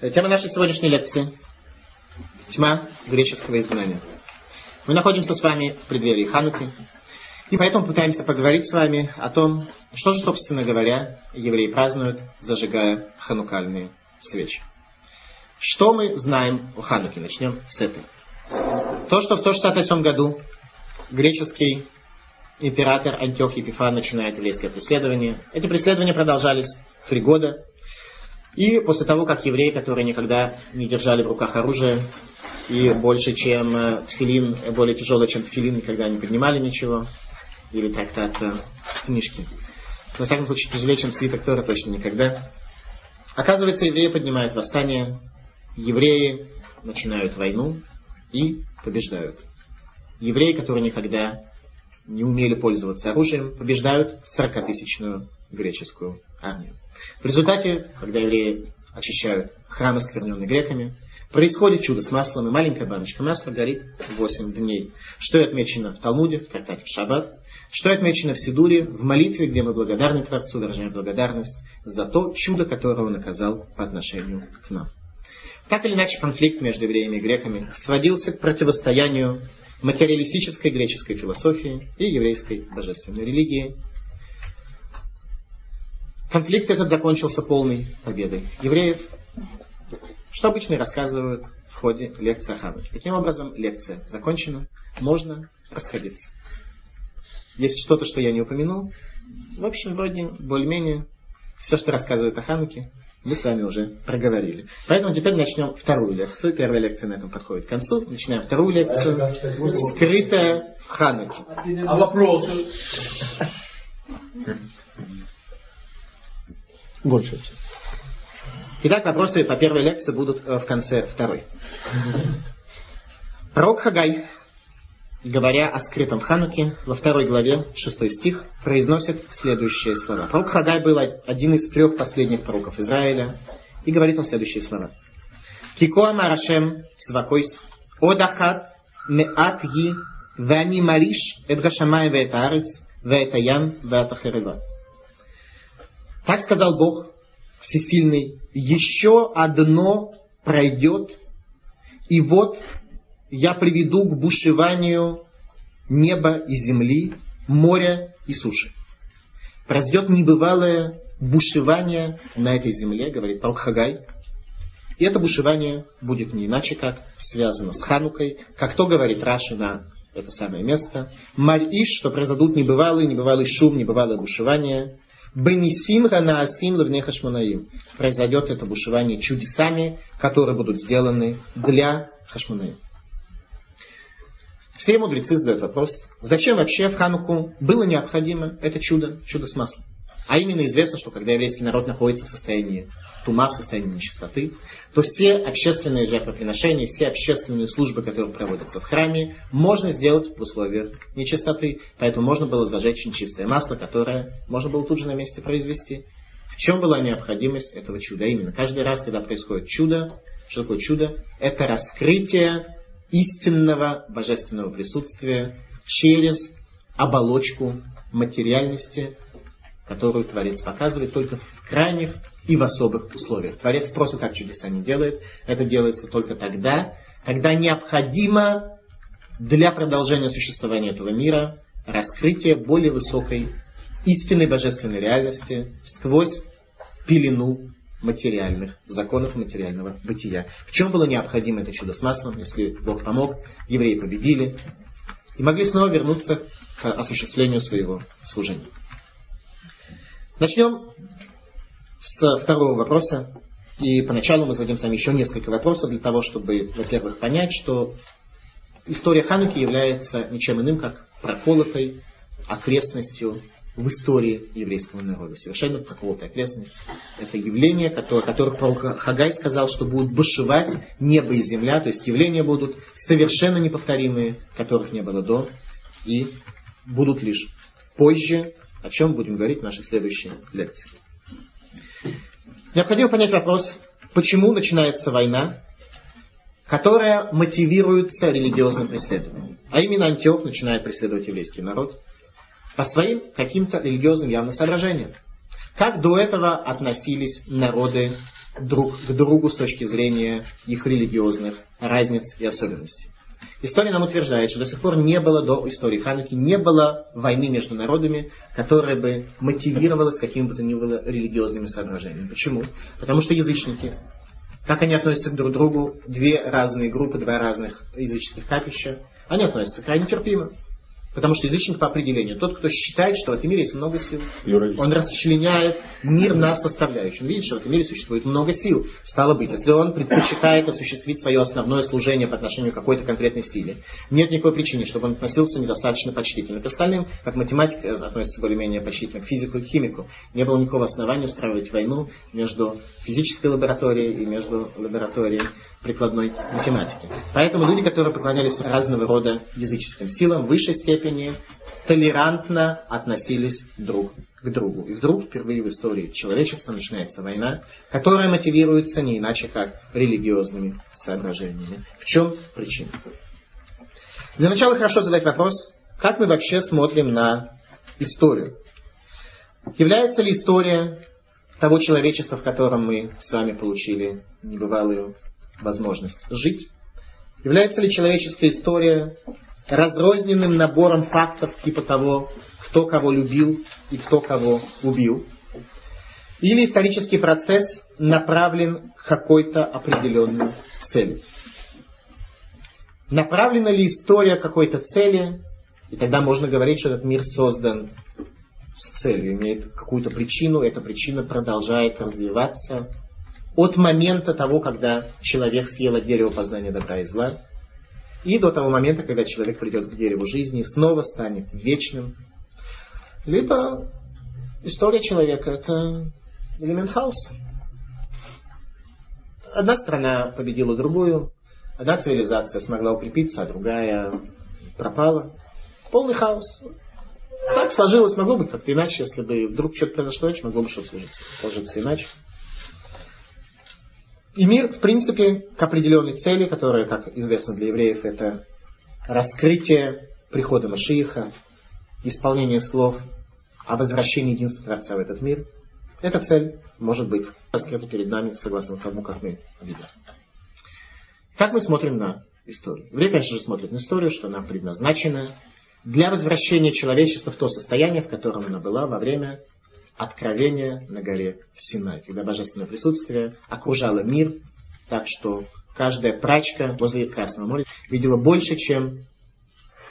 Тема нашей сегодняшней лекции – тьма греческого изгнания. Мы находимся с вами в преддверии Хануки, и поэтому пытаемся поговорить с вами о том, что же, собственно говоря, евреи празднуют, зажигая ханукальные свечи. Что мы знаем о Хануке? Начнем с этого. То, что в 168 году греческий император Антиох Епифан начинает еврейское преследование. Эти преследования продолжались три года, и после того, как евреи, которые никогда не держали в руках оружие, и больше, чем э, тфилин, более тяжелый, чем тфилин, никогда не поднимали ничего, или трактат э, книжки. Во всяком случае, тяжелее, чем свиток Тора, точно никогда. Оказывается, евреи поднимают восстание, евреи начинают войну и побеждают. Евреи, которые никогда не умели пользоваться оружием, побеждают 40-тысячную греческую армию. В результате, когда евреи очищают храм, оскверненный греками, происходит чудо с маслом, и маленькая баночка масла горит 8 дней. Что и отмечено в Талмуде, в трактате в Шаббат, что и отмечено в Сидуре, в молитве, где мы благодарны Творцу, выражаем благодарность за то чудо, которое Он оказал по отношению к нам. Так или иначе, конфликт между евреями и греками сводился к противостоянию материалистической греческой философии и еврейской божественной религии, Конфликт этот закончился полной победой евреев, что обычно рассказывают в ходе лекции Хануки. Таким образом, лекция закончена, можно расходиться. Есть что-то, что я не упомянул, в общем, вроде более-менее все, что рассказывают о Хануке, мы с вами уже проговорили. Поэтому теперь начнем вторую лекцию. Первая лекция на этом подходит к концу. Начинаем вторую лекцию. Скрытая в Хануке. А вопросы? Больше. Итак, вопросы по первой лекции будут э, в конце второй. Пророк Хагай, говоря о скрытом Хануке, во второй главе, шестой стих, произносит следующие слова. Пророк Хагай был один из трех последних пророков Израиля, и говорит он следующие слова. Кикоа Марашем Цвакойс, Одахат Меат Ги, Вани Мариш, Эдгашамай Ветарец, Ветаям, Ветахерева. Так сказал Бог Всесильный, еще одно пройдет, и вот я приведу к бушеванию неба и земли, моря и суши. Произойдет небывалое бушевание на этой земле, говорит Пророк Хагай. И это бушевание будет не иначе, как связано с Ханукой, как то говорит Раши на это самое место. Мариш, что произойдут небывалый, небывалый шум, небывалое бушевание – Бенисим Ганаасим Левне Хашманаим. Произойдет это бушевание чудесами, которые будут сделаны для Хашманаим. Все мудрецы задают вопрос, зачем вообще в Хануку было необходимо это чудо, чудо с маслом? А именно известно, что когда еврейский народ находится в состоянии тума, в состоянии нечистоты, то все общественные жертвоприношения, все общественные службы, которые проводятся в храме, можно сделать в условиях нечистоты. Поэтому можно было зажечь нечистое масло, которое можно было тут же на месте произвести. В чем была необходимость этого чуда? Именно каждый раз, когда происходит чудо, что такое чудо? Это раскрытие истинного божественного присутствия через оболочку материальности, которую Творец показывает только в крайних и в особых условиях. Творец просто так чудеса не делает. Это делается только тогда, когда необходимо для продолжения существования этого мира раскрытие более высокой истинной божественной реальности сквозь пелену материальных законов материального бытия. В чем было необходимо это чудо с маслом, если Бог помог, евреи победили и могли снова вернуться к осуществлению своего служения. Начнем с второго вопроса. И поначалу мы зададим с вами еще несколько вопросов для того, чтобы, во-первых, понять, что история Хануки является ничем иным, как проколотой окрестностью в истории еврейского народа. Совершенно проколотая окрестность. Это явление, которое, которое пророк Хагай сказал, что будут бушевать небо и земля, то есть явления будут совершенно неповторимые, которых не было до, и будут лишь позже о чем будем говорить в нашей следующей лекции. Необходимо понять вопрос, почему начинается война, которая мотивируется религиозным преследованием. А именно Антиох начинает преследовать еврейский народ по своим каким-то религиозным явно соображениям. Как до этого относились народы друг к другу с точки зрения их религиозных разниц и особенностей. История нам утверждает, что до сих пор не было до истории Хануки, не было войны между народами, которая бы мотивировалась какими бы то ни было религиозными соображениями. Почему? Потому что язычники, как они относятся друг к другу, две разные группы, два разных языческих капища, они относятся крайне терпимо. Потому что язычник по определению, тот, кто считает, что в этом мире есть много сил, он расчленяет мир на составляющие. Он видит, что в этом мире существует много сил. Стало быть, если он предпочитает осуществить свое основное служение по отношению к какой-то конкретной силе, нет никакой причины, чтобы он относился недостаточно почтительно к остальным, как математик относится более-менее почтительно к физику и к химику. Не было никакого основания устраивать войну между физической лабораторией и между лабораторией прикладной математики. Поэтому люди, которые поклонялись разного рода языческим силам, в высшей степени толерантно относились друг к другу. И вдруг впервые в истории человечества начинается война, которая мотивируется не иначе, как религиозными соображениями. В чем причина? Для начала хорошо задать вопрос, как мы вообще смотрим на историю. Является ли история того человечества, в котором мы с вами получили небывалую возможность жить? Является ли человеческая история разрозненным набором фактов типа того, кто кого любил и кто кого убил? Или исторический процесс направлен к какой-то определенной цели? Направлена ли история какой-то цели, и тогда можно говорить, что этот мир создан с целью, имеет какую-то причину, эта причина продолжает развиваться от момента того, когда человек съел от дерева познания добра и зла, и до того момента, когда человек придет к дереву жизни и снова станет вечным. Либо история человека – это элемент хаоса. Одна страна победила другую, одна цивилизация смогла укрепиться, а другая пропала. Полный хаос. Так сложилось, могло быть как-то иначе, если бы вдруг что-то произошло, могло бы что-то сложиться, сложиться иначе. И мир, в принципе, к определенной цели, которая, как известно для евреев, это раскрытие прихода Машииха, исполнение слов о возвращении единства Творца в этот мир. Эта цель может быть раскрыта перед нами, согласно тому, как мы видим. Как мы смотрим на историю? Евреи, конечно же, смотрят на историю, что она предназначена для возвращения человечества в то состояние, в котором она была во время откровения на горе Синай, когда божественное присутствие окружало мир, так что каждая прачка возле Красного моря видела больше, чем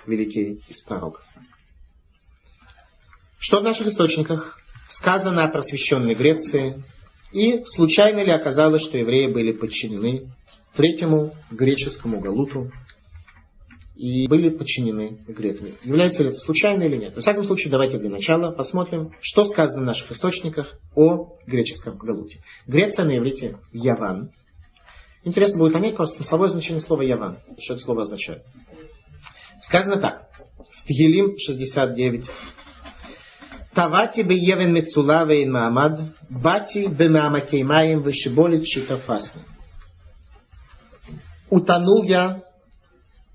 великий из пророков. Что в наших источниках сказано о просвещенной Греции, и случайно ли оказалось, что евреи были подчинены третьему греческому галуту, и были подчинены греками. Является ли это случайно или нет? Во всяком случае, давайте для начала посмотрим, что сказано в наших источниках о греческом галуте. Греция на иврите Яван. Интересно будет понять просто смысловое значение слова Яван. Что это слово означает. Сказано так. В Тгилим 69. Тавати бы евен мецулаве ин маамад, бати бы маамакеймаем вышиболит шикафасны. Утонул я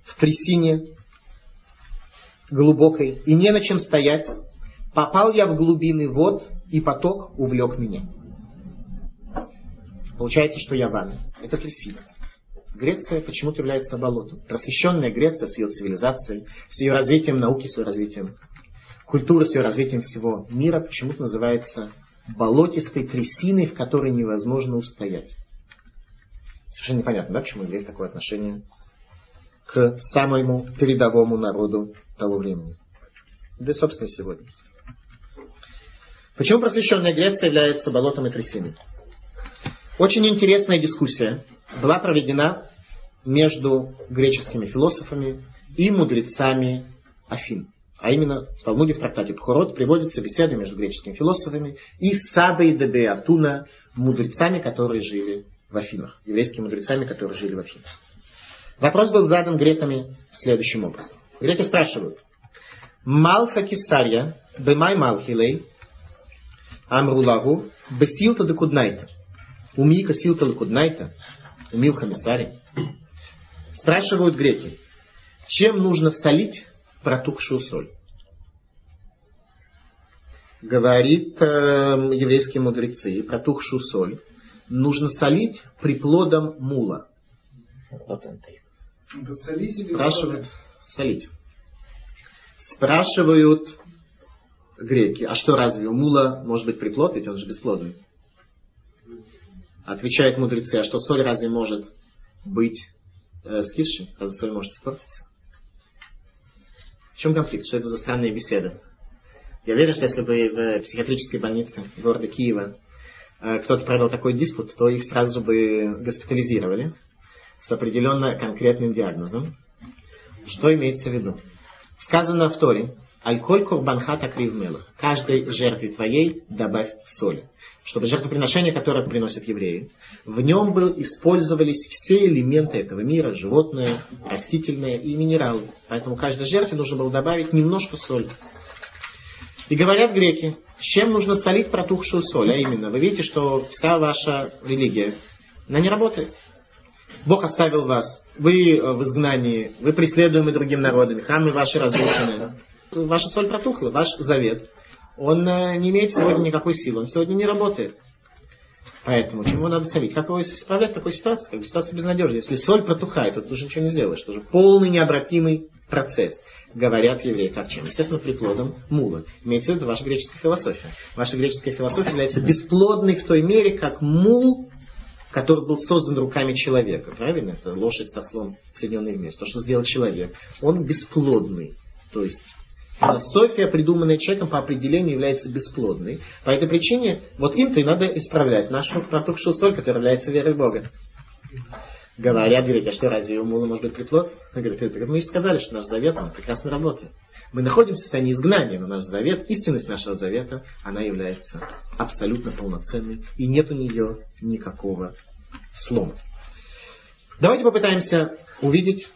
в трясине глубокой, и не на чем стоять. Попал я в глубины вод, и поток увлек меня. Получается, что я вами. Это трясина. Греция почему-то является болотом. Просвещенная Греция с ее цивилизацией, с ее развитием науки, с ее развитием культуры, с ее развитием всего мира почему-то называется болотистой трясиной, в которой невозможно устоять. Совершенно непонятно, да, почему евреи такое отношение к самому передовому народу того времени. Да и, собственно, сегодня. Почему просвещенная Греция является болотом и трясиной? Очень интересная дискуссия была проведена между греческими философами и мудрецами Афин. А именно в Талмуде в трактате Пхорот приводится беседа между греческими философами и Сабой де Атуна, мудрецами, которые жили в Афинах, еврейскими мудрецами, которые жили в Афинах. Вопрос был задан греками следующим образом. Греки спрашивают. Малха Кисария, бемай малхилей, амрулагу, бесилта декуднайта. Умика силта декуднайта, умилха мисари. Спрашивают греки, чем нужно солить протухшую соль? Говорит э, еврейские мудрецы, протухшую соль нужно солить приплодом мула? Или Спрашивают, солить. Спрашивают греки, а что разве у мула может быть приплод, ведь он же бесплодный? Отвечают мудрецы, а что соль разве может быть э, скисшей? Разве соль может испортиться? В чем конфликт? Что это за странные беседы? Я уверен, что если бы в психиатрической больнице города Киева э, кто-то провел такой диспут, то их сразу бы госпитализировали с определенно конкретным диагнозом. Что имеется в виду? Сказано в Торе, Аль-коль такрив мелах. Каждой жертве твоей добавь соли. Чтобы жертвоприношение, которое приносят евреи, в нем был, использовались все элементы этого мира, животное, растительное и минералы. Поэтому каждой жертве нужно было добавить немножко соли. И говорят греки, с чем нужно солить протухшую соль? А именно, вы видите, что вся ваша религия, она не работает. Бог оставил вас. Вы в изгнании, вы преследуемы другим народами, храмы ваши разрушены ваша соль протухла, ваш завет, он э, не имеет сегодня никакой силы, он сегодня не работает. Поэтому чему надо солить? Как его исправлять в такой ситуации? Как бы ситуация безнадежна. Если соль протухает, то ты уже ничего не сделаешь. Это уже полный необратимый процесс. Говорят евреи, как чем? Естественно, приплодом мула. Имеется в виду ваша греческая философия. Ваша греческая философия является бесплодной в той мере, как мул, который был создан руками человека. Правильно? Это лошадь со слом соединенные вместе. То, что сделал человек. Он бесплодный. То есть Философия, придуманная человеком, по определению является бесплодной. По этой причине вот им-то и надо исправлять нашу протухшую соль, которая является верой Бога. Говорят, говорят, а что, разве у мула может быть приплод? Говорят, мы же сказали, что наш завет, он прекрасно работает. Мы находимся в состоянии изгнания, но наш завет, истинность нашего завета, она является абсолютно полноценной, и нет у нее никакого слома. Давайте попытаемся увидеть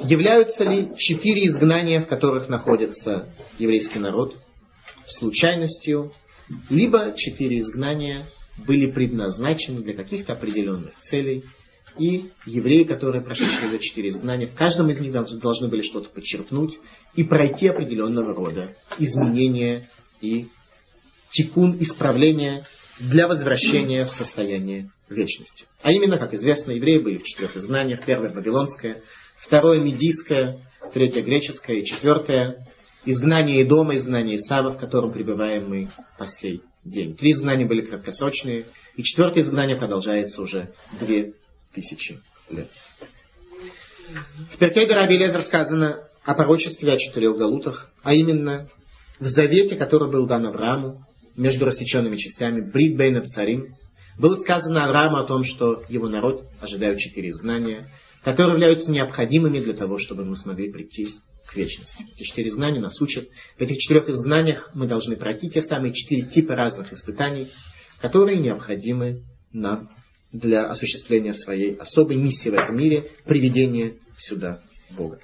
Являются ли четыре изгнания, в которых находится еврейский народ, случайностью, либо четыре изгнания были предназначены для каких-то определенных целей, и евреи, которые прошли через четыре изгнания, в каждом из них должны были что-то подчеркнуть и пройти определенного рода изменения и тикун, исправления для возвращения в состояние вечности. А именно, как известно, евреи были в четырех изгнаниях. Первое Вавилонское, второе медийское, третье греческое и четвертое изгнание дома, изгнание Исава, в котором пребываем мы по сей день. Три изгнания были краткосрочные, и четвертое изгнание продолжается уже две тысячи лет. В Перкейде Раби сказано о пророчестве о четырех галутах, а именно в завете, который был дан Аврааму между рассеченными частями Брит Бейн Абсарим, было сказано Аврааму о том, что его народ ожидают четыре изгнания, которые являются необходимыми для того, чтобы мы смогли прийти к вечности. Эти четыре знания нас учат. В этих четырех изгнаниях мы должны пройти те самые четыре типа разных испытаний, которые необходимы нам для осуществления своей особой миссии в этом мире, приведения сюда Бога.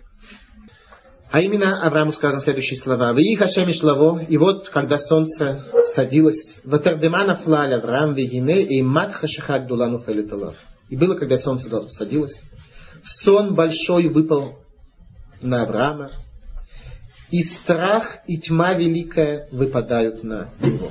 А именно Аврааму сказано следующие слова. «Вии Хашем Ишлаво, и вот, когда солнце садилось, «Ватардемана флаль Авраам вегине и мат хашихак дулану фалиталав». И было, когда солнце садилось, сон большой выпал на Авраама, и страх и тьма великая выпадают на него.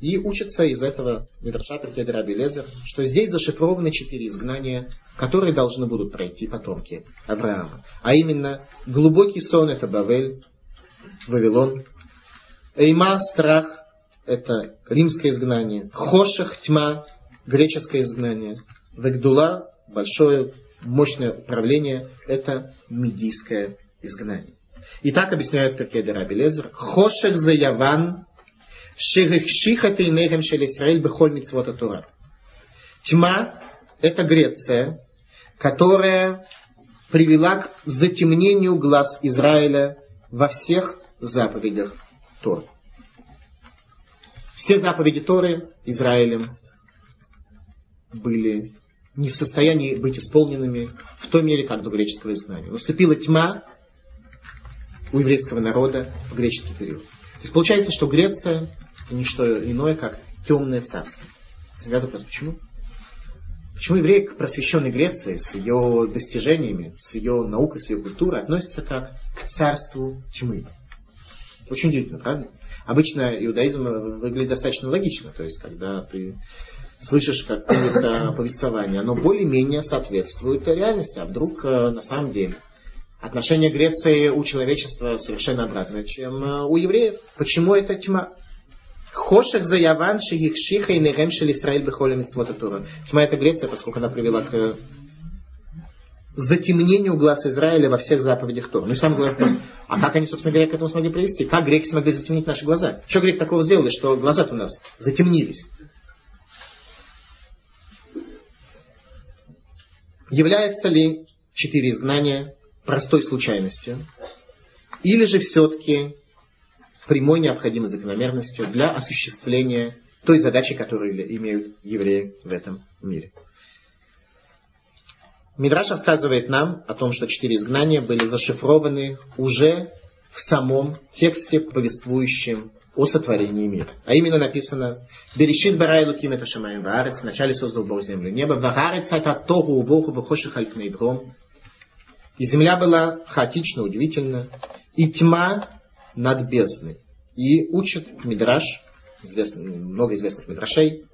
И учится из этого Мидраша Перкеда Раби Лезер, что здесь зашифрованы четыре изгнания, которые должны будут пройти потомки Авраама. А именно, глубокий сон это Бавель, Вавилон, Эйма, страх, это римское изгнание, Хошах, тьма, греческое изгнание, Вегдула, большое, мощное правление, это медийское изгнание. И так объясняет Перкеда Раби Лезер. Хошек за Яван, шерехшиха тейнехем шел Исраэль бехоль митцвот Тура. Тьма – это Греция, которая привела к затемнению глаз Израиля во всех заповедях Торы. Все заповеди Торы Израилем были не в состоянии быть исполненными в той мере, как до греческого изгнания. Наступила тьма у еврейского народа в греческий период. То есть получается, что Греция не что иное, как темное царство. Всегда вопрос, почему? Почему евреи к просвещенной Греции с ее достижениями, с ее наукой, с ее культурой относятся как к царству тьмы? Очень удивительно, правда? Обычно иудаизм выглядит достаточно логично. То есть, когда ты слышишь какое-то повествование, оно более-менее соответствует реальности. А вдруг э, на самом деле отношение Греции у человечества совершенно обратное, чем э, у евреев. Почему это тьма? Хошек за Яван шиихшиха и нерем шель Исраиль бихоля митцвота Тура. Тьма это Греция, поскольку она привела к затемнению глаз Израиля во всех заповедях Тора. Ну и самый главный вопрос, а как они, собственно говоря, к этому смогли привести? Как греки смогли затемнить наши глаза? Что греки такого сделали, что глаза у нас затемнились? Является ли четыре изгнания простой случайностью? Или же все-таки прямой необходимой закономерностью для осуществления той задачи, которую имеют евреи в этом мире? Мидраш рассказывает нам о том, что четыре изгнания были зашифрованы уже в самом тексте, повествующем о сотворении мира. А именно написано «Берешит барай луким это шамаем ваарец» «Вначале создал Бог землю небо, ваарец это тогу увоху вахоших альпней дром». И земля была хаотично, удивительна, и тьма над бездной. И учит Мидраш, много известных Мидрашей,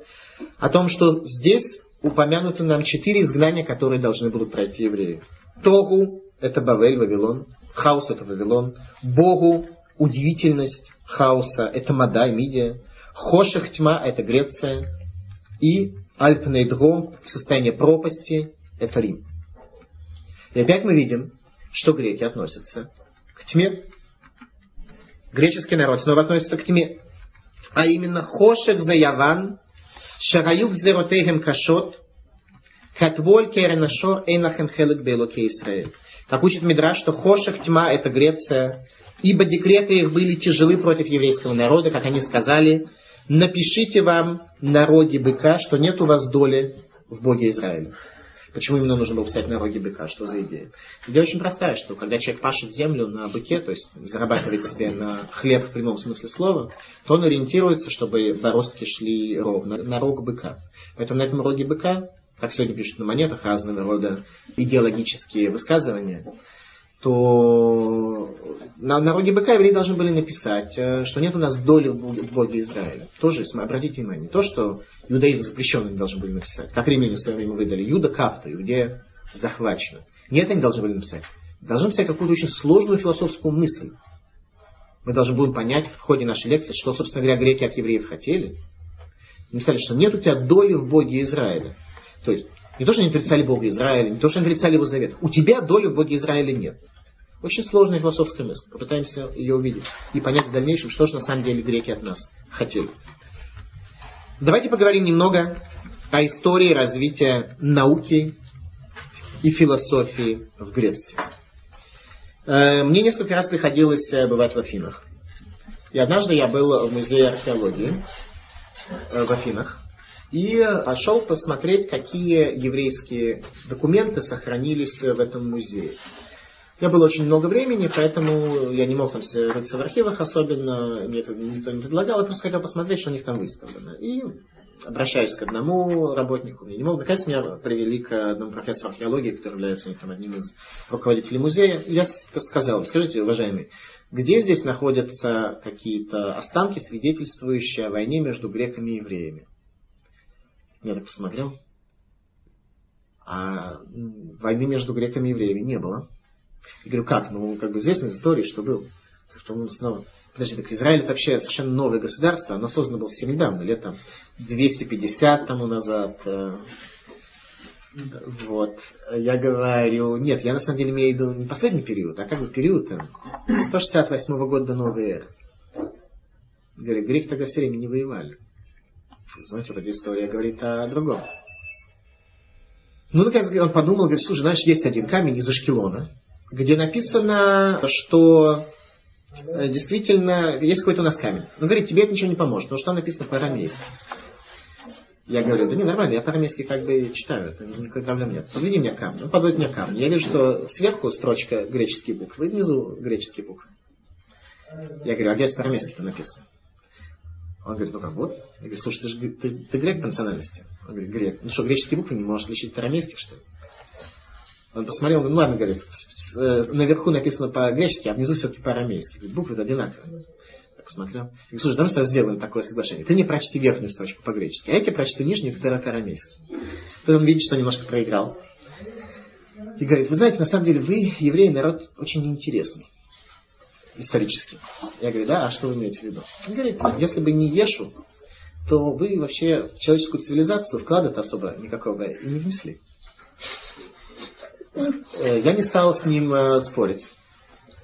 о том, что здесь упомянуты нам четыре изгнания, которые должны будут пройти евреи. Тогу – это Бавель, Вавилон. Хаос – это Вавилон. Богу – удивительность хаоса – это Мадай, Мидия. Хоших тьма – это Греция. И Альпнейдром – состояние пропасти – это Рим. И опять мы видим, что греки относятся к тьме греческий народ снова относится к тьме. А именно хошек за яван, шараюк зеротегем кашот, катволь керенашор эйнахен хелек белоке Исраэль. Как учит Мидраш, что хошек тьма это Греция, ибо декреты их были тяжелы против еврейского народа, как они сказали, напишите вам народе быка, что нет у вас доли в Боге Израиля. Почему именно нужно было писать на роге быка? Что за идея? Идея очень простая, что когда человек пашет землю на быке, то есть зарабатывает себе на хлеб в прямом смысле слова, то он ориентируется, чтобы бороздки шли ровно на рог быка. Поэтому на этом роге быка, как сегодня пишут на монетах разного рода идеологические высказывания, то на народе быка евреи должны были написать, э, что нет у нас доли в Боге Израиля. Тоже, обратите внимание, то, что иудаизм запрещенный должны были написать. Как римляне в свое время выдали. Юда капта, иудея захвачена. Нет, они должны были написать. Должны написать какую-то очень сложную философскую мысль. Мы должны будем понять в ходе нашей лекции, что, собственно говоря, греки от евреев хотели. Написали, что нет у тебя доли в Боге Израиля. То есть, не то, что они отрицали Бога Израиля, не то, что они отрицали его завет. У тебя доли в Боге Израиля нет. Очень сложная философская мысль. Попытаемся ее увидеть и понять в дальнейшем, что же на самом деле греки от нас хотели. Давайте поговорим немного о истории развития науки и философии в Греции. Э, мне несколько раз приходилось э, бывать в Афинах. И однажды я был в музее археологии э, в Афинах и пошел посмотреть, какие еврейские документы сохранились в этом музее. У меня было очень много времени, поэтому я не мог там рыться в архивах особенно, мне это никто не предлагал, я просто хотел посмотреть, что у них там выставлено. И обращаюсь к одному работнику, мне не мог, наконец меня привели к одному профессору археологии, который является у них там одним из руководителей музея. И я сказал, скажите, уважаемый, где здесь находятся какие-то останки, свидетельствующие о войне между греками и евреями? Я так посмотрел. А войны между греками и евреями не было. Я говорю, как? Ну, как бы известно из истории, что был. Что снова... Подожди, так Израиль это вообще совершенно новое государство, оно создано было совсем недавно, лет там 250 тому назад. Э, вот. Я говорю, нет, я на самом деле имею в виду не последний период, а как бы период там, 168 года до новой эры. Говорю, греки тогда все время не воевали. Знаете, вот эта история говорит о другом. Ну, наконец, он подумал, говорит, слушай, знаешь, есть один камень из Ашкелона, где написано, что э, действительно есть какой-то у нас камень. Но говорит, тебе это ничего не поможет, потому что там написано по-арамейски. Я говорю, да не, нормально, я по-арамейски как бы читаю, это никакой проблем нет. Подведи мне камень. Он подводит мне камень. Я вижу, что сверху строчка греческие буквы, внизу греческие буквы. Я говорю, а где по-арамейски-то написано? Он говорит, ну как вот. Я говорю, слушай, ты же ты, ты грек по национальности? Он говорит, грек. Ну что, греческие буквы не можешь отличить от арамейских, что ли? Он посмотрел, ну ладно, говорит, наверху написано по-гречески, а внизу все-таки по-арамейски. Говорит, буквы одинаковые. посмотрел. И слушай, давай с сделаем такое соглашение. Ты не прочти верхнюю строчку по-гречески, а я тебе прочту нижнюю второ-арамейски. Потом видит, что немножко проиграл. И говорит, вы знаете, на самом деле вы, евреи, народ очень неинтересный исторически. Я говорю, да, а что вы имеете в виду? Он говорит, если бы не Ешу, то вы вообще в человеческую цивилизацию вклада-то особо никакого и не внесли. Э, я не стал с ним э, спорить.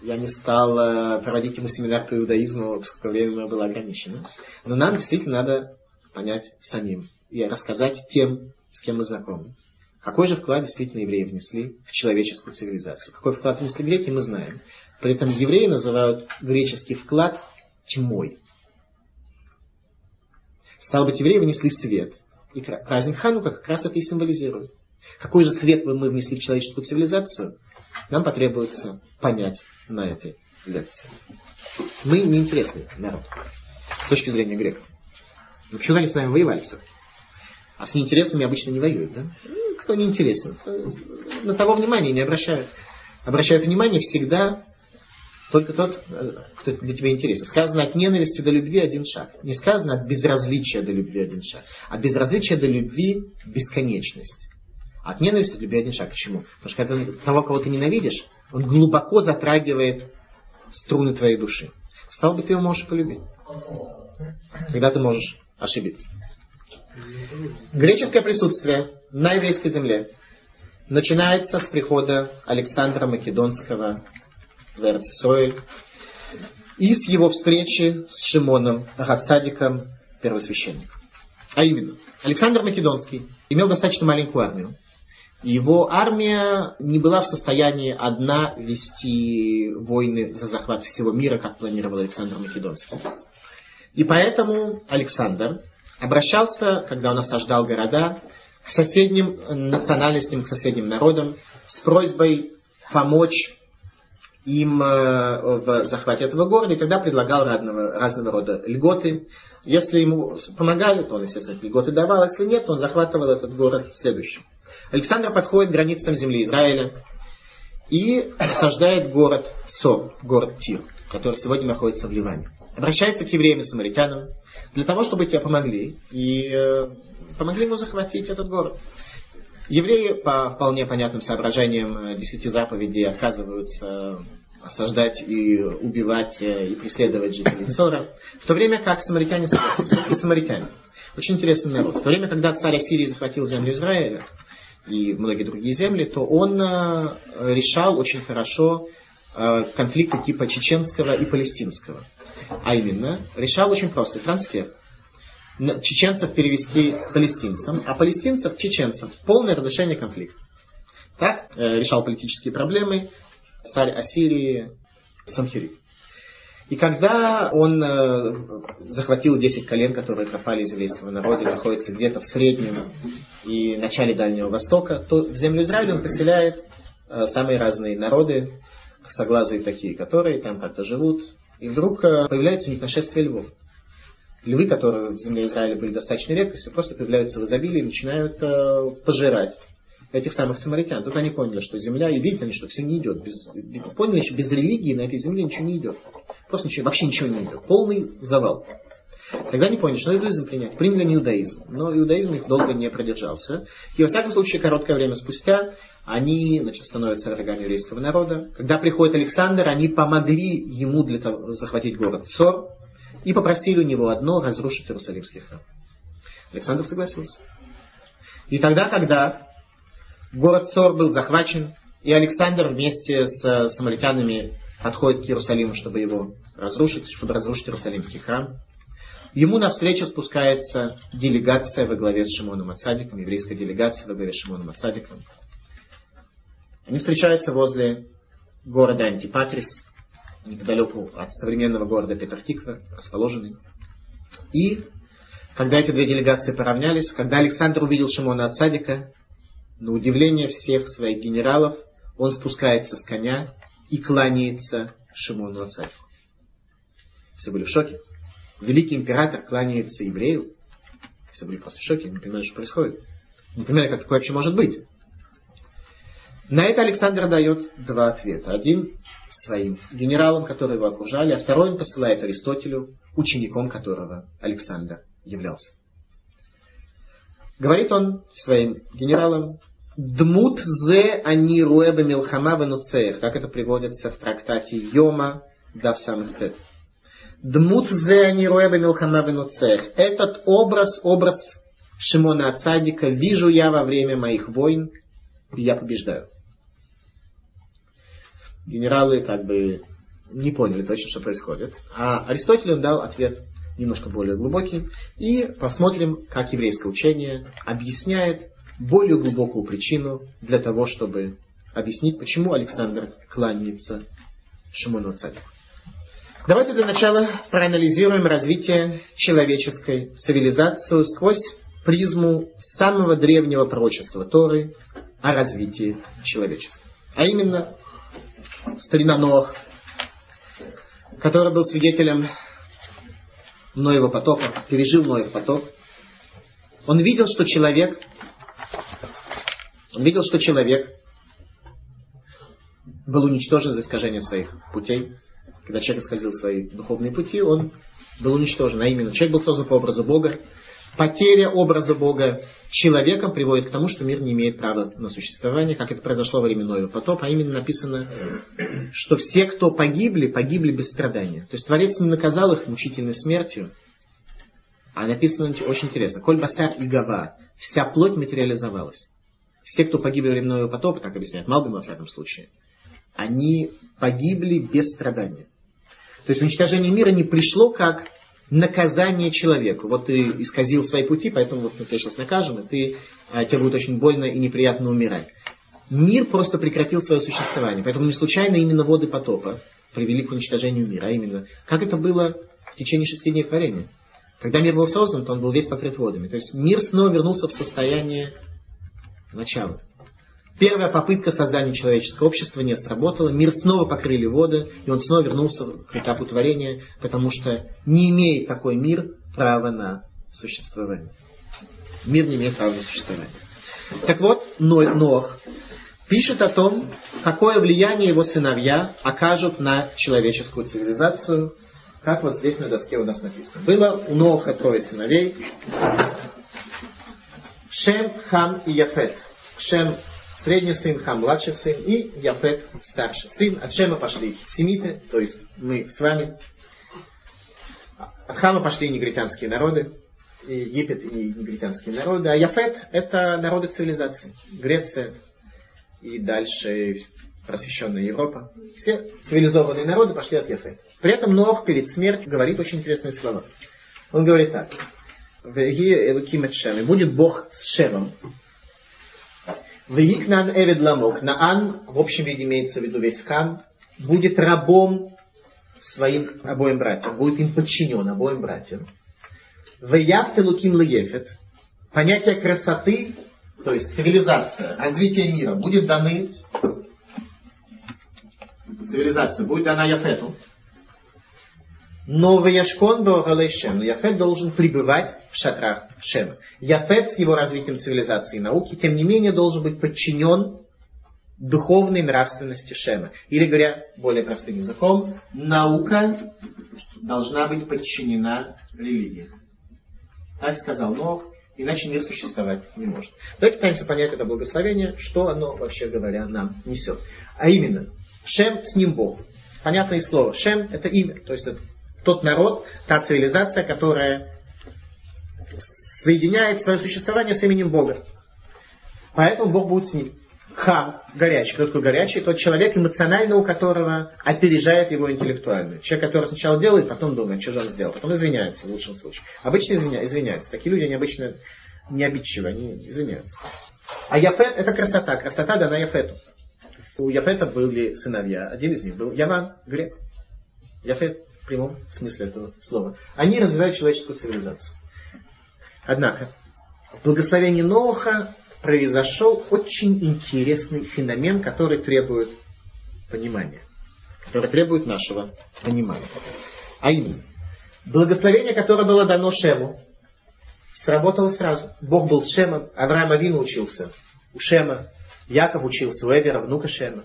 Я не стал э, проводить ему семинар по иудаизму, поскольку время было ограничено. Но нам действительно надо понять самим и рассказать тем, с кем мы знакомы. Какой же вклад действительно евреи внесли в человеческую цивилизацию? Какой вклад внесли греки, мы знаем. При этом евреи называют греческий вклад тьмой. Стало быть, евреи внесли свет. И праздник Ханука как раз это и символизирует. Какой же свет мы внесли в человеческую цивилизацию, нам потребуется понять на этой лекции. Мы неинтересный народ с точки зрения греков. Но почему они с нами воевали все? А с неинтересными обычно не воюют, да? Ну, кто не интересен? На того внимания не обращают. Обращают внимание всегда только тот, кто для тебя интересен. Сказано от ненависти до любви один шаг. Не сказано от безразличия до любви один шаг. От безразличия до любви бесконечность. От ненависти до любви один шаг. Почему? Потому что когда того, кого ты ненавидишь, он глубоко затрагивает струны твоей души. Стал бы ты его можешь полюбить. Когда ты можешь ошибиться. Греческое присутствие на еврейской земле начинается с прихода Александра Македонского в Эрцисроэль и с его встречи с Шимоном Агацадиком, первосвященником. А именно, Александр Македонский имел достаточно маленькую армию. Его армия не была в состоянии одна вести войны за захват всего мира, как планировал Александр Македонский. И поэтому Александр обращался, когда он осаждал города, к соседним национальностям, к соседним народам с просьбой помочь им э, в захвате этого города, и тогда предлагал разного, разного рода льготы. Если ему помогали, то он, естественно, эти льготы давал, а если нет, то он захватывал этот город следующим. Александр подходит к границам земли Израиля и осаждает город Сор, город Тир, который сегодня находится в Ливане. Обращается к евреям и самаритянам для того, чтобы те помогли и э, помогли ему захватить этот город. Евреи по вполне понятным соображениям э, десяти заповедей отказываются осаждать и убивать э, и преследовать жителей Цора, в то время как самаритяне согласились, и самаритяне. Очень интересный народ. В то время, когда царь Ассирии захватил землю Израиля, и многие другие земли, то он э, решал очень хорошо э, конфликты типа чеченского и палестинского. А именно, решал очень просто трансфер. Чеченцев перевести палестинцам, а палестинцев чеченцам. Полное разрешение конфликта. Так э, решал политические проблемы царь Ассирии Санхириф. И когда он э, захватил 10 колен, которые пропали из еврейского народа, находятся где-то в среднем и начале Дальнего Востока, то в землю Израиля он поселяет э, самые разные народы, соглазые такие, которые там как-то живут. И вдруг появляется у них нашествие львов. Львы, которые в земле Израиля были достаточно редкостью, просто появляются в изобилии и начинают э, пожирать этих самых самаритян. Тут они поняли, что земля, и видят они, что все не идет. Без, поняли, что без религии на этой земле ничего не идет. Просто ничего, вообще ничего не идет. Полный завал. Тогда не поняли, что иудаизм принять. Приняли не иудаизм. Но иудаизм их долго не продержался. И во всяком случае, короткое время спустя, они значит, становятся врагами еврейского народа. Когда приходит Александр, они помогли ему для того, захватить город Цор и попросили у него одно разрушить Иерусалимский храм. Александр согласился. И тогда, когда город Цор был захвачен, и Александр вместе с самаритянами подходит к Иерусалиму, чтобы его разрушить, чтобы разрушить Иерусалимский храм. Ему навстречу спускается делегация во главе с Шимоном Ацадиком, еврейская делегация во главе с Шимоном Ацадиком. Они встречаются возле города Антипатрис, неподалеку от современного города Петартиква, расположенный. И когда эти две делегации поравнялись, когда Александр увидел Шимона Ацадика, на удивление всех своих генералов, он спускается с коня и кланяется Шимону Ацадику. Все были в шоке. Великий император кланяется еврею. Все были просто в шоке, не понимали, что происходит. Не понимали, как такое вообще может быть. На это Александр дает два ответа. Один своим генералам, которые его окружали, а второй он посылает Аристотелю, учеником которого Александр являлся. Говорит он своим генералам, «Дмут зе они руэбе милхама венуцеях», как это приводится в трактате Йома да самых тет. «Дмут зе они руэбе милхама венуцеях». Этот образ, образ Шимона Ацадика вижу я во время моих войн, и я побеждаю. Генералы как бы не поняли точно, что происходит. А Аристотель дал ответ немножко более глубокий. И посмотрим, как еврейское учение объясняет более глубокую причину для того, чтобы объяснить, почему Александр кланяется Шимону Цадику. Давайте для начала проанализируем развитие человеческой цивилизации сквозь призму самого древнего пророчества Торы о развитии человечества. А именно, старина Ноах, который был свидетелем Ноева потопа, пережил Ноев потоп, он видел, что человек, он видел, что человек был уничтожен за искажение своих путей. Когда человек исказил свои духовные пути, он был уничтожен. А именно, человек был создан по образу Бога, Потеря образа Бога человеком приводит к тому, что мир не имеет права на существование, как это произошло во время Ноева потопа, а именно написано, что все, кто погибли, погибли без страдания. То есть Творец не наказал их мучительной смертью, а написано очень интересно. Коль басар и гава, вся плоть материализовалась. Все, кто погибли во время Ноева потопа, так объясняет Малбим во всяком случае, они погибли без страдания. То есть уничтожение мира не пришло как наказание человеку. Вот ты исказил свои пути, поэтому вот тебя сейчас накажем, и ты, а, тебе будет очень больно и неприятно умирать. Мир просто прекратил свое существование. Поэтому не случайно именно воды потопа привели к уничтожению мира. А именно, как это было в течение шести дней творения. Когда мир был создан, то он был весь покрыт водами. То есть мир снова вернулся в состояние начала. Первая попытка создания человеческого общества не сработала, мир снова покрыли воды, и он снова вернулся к этапу творения, потому что не имеет такой мир права на существование. Мир не имеет права на существование. Так вот, Нох пишет о том, какое влияние его сыновья окажут на человеческую цивилизацию, как вот здесь на доске у нас написано. Было у Ноха трое сыновей. Шем, Хам и Яфет. Шем средний сын, Хам младший сын и Яфет старший сын. От Шема пошли семиты, то есть мы с вами. От Хама пошли негритянские народы, и Египет и негритянские народы. А Яфет это народы цивилизации. Греция и дальше просвещенная Европа. Все цивилизованные народы пошли от Яфет. При этом Нох перед смертью говорит очень интересные слова. Он говорит так. Будет Бог с Шемом, Вейкнан Эвид Ламок. Наан, в общем виде имеется в виду весь Хам, будет рабом своим обоим братьям, будет им подчинен обоим братьям. Веяфте Луким Леефет. Понятие красоты, то есть цивилизация, развитие мира, будет даны цивилизация будет дана Яфету. Но Ваяшкон был Шем. Но Яфет должен пребывать в шатрах Шема. Яфет с его развитием цивилизации и науки, тем не менее, должен быть подчинен духовной нравственности Шема. Или говоря более простым языком, наука должна быть подчинена религии. Так сказал Нох, иначе мир существовать не может. Давайте пытаемся понять это благословение, что оно, вообще говоря, нам несет. А именно, Шем с ним Бог. Понятное слово. Шем это имя, то есть это тот народ, та цивилизация, которая соединяет свое существование с именем Бога. Поэтому Бог будет с ним. Хам, горячий. Кто такой горячий? Тот человек, эмоционально у которого опережает его интеллектуально. Человек, который сначала делает, потом думает, что же он сделал. Потом извиняется в лучшем случае. Обычно извиня, извиняются. Такие люди, они обычно не обидчивы, они извиняются. А Яфет – это красота. Красота дана Яфету. У Яфета были сыновья. Один из них был Яван, грек. Яфет в прямом смысле этого слова. Они развивают человеческую цивилизацию. Однако, в благословении Ноха произошел очень интересный феномен, который требует понимания. Который требует нашего понимания. А именно, благословение, которое было дано Шему, сработало сразу. Бог был с Шемом, Авраам Авину учился у Шема, Яков учился у Эвера, внука Шема.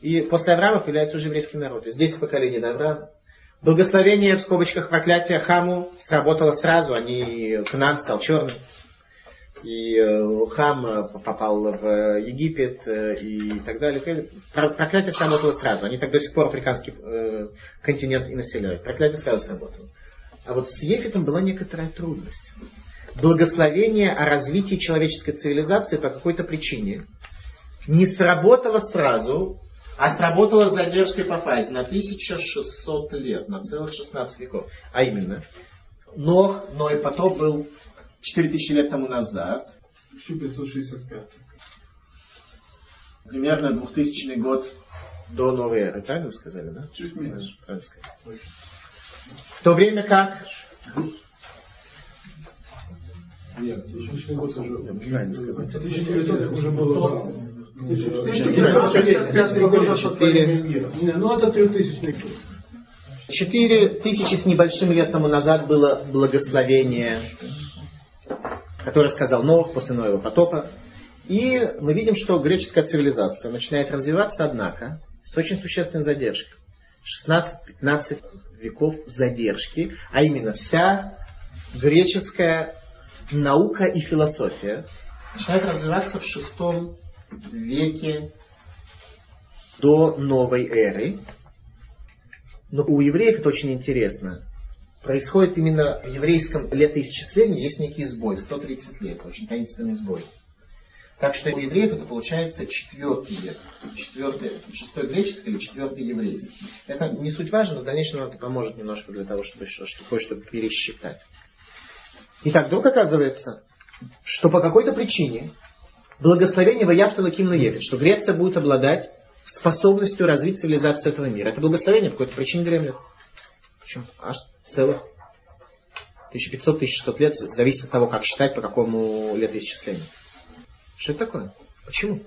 И после Авраама появляется уже еврейский народ. Здесь 10 поколений до Авраама. Благословение, в скобочках проклятия Хаму сработало сразу. Они, Кнан стал черным. И э, Хам э, попал в Египет э, и так далее. Проклятие сработало сразу. Они так до сих пор африканский континент и населяют. Проклятие сразу сработало. А вот с Ефетом была некоторая трудность. Благословение о развитии человеческой цивилизации по какой-то причине не сработало сразу, а сработало с задержкой по фазе на 1600 лет, на целых 16 веков. А именно, Нох, Ной потоп был 4000 лет тому назад. 1565. Примерно 2000 год до новой эры. Правильно вы сказали, да? Чуть меньше. Правильно сказали. В то время как... Нет, тысячный год уже. Правильно сказал. 1900 уже было. 4, Ну, это 3000 год. Четыре тысячи с небольшим лет тому назад было благословение, которое сказал Нох после Ноева потопа. И мы видим, что греческая цивилизация начинает развиваться, однако, с очень существенной задержкой. 16-15 веков задержки, а именно вся греческая наука и философия начинает развиваться в шестом веке до новой эры. Но у евреев это очень интересно. Происходит именно в еврейском летоисчислении есть некий сбой, 130 лет, очень таинственный сбой. Так что у евреев это получается четвертый век. Четвертый, шестой греческий или четвертый еврейский. Это не суть важно, но в дальнейшем нам это поможет немножко для того, чтобы, кое-что пересчитать. Итак, вдруг оказывается, что по какой-то причине благословение Ваявта Лаким Лаевит, что Греция будет обладать способностью развить цивилизацию этого мира. Это благословение по какой-то причине дремлет. Причем аж целых 1500-1600 лет зависит от того, как считать, по какому летоисчислению. Что это такое? Почему?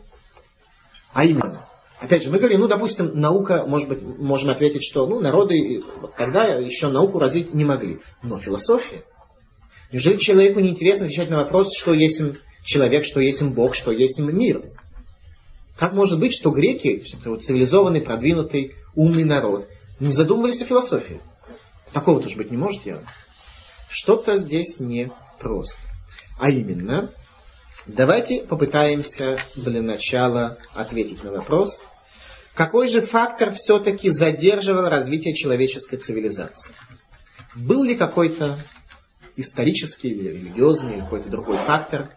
А именно, опять же, мы говорим, ну, допустим, наука, может быть, можем ответить, что ну, народы тогда еще науку развить не могли. Но философия. Неужели человеку не интересно отвечать на вопрос, что есть человек, что есть Бог, что есть мир? Как может быть, что греки, цивилизованный, продвинутый, умный народ, не задумывались о философии? Такого тоже быть не может явно. Что-то здесь не просто. А именно, давайте попытаемся для начала ответить на вопрос, какой же фактор все-таки задерживал развитие человеческой цивилизации? Был ли какой-то исторический или религиозный или какой-то другой фактор,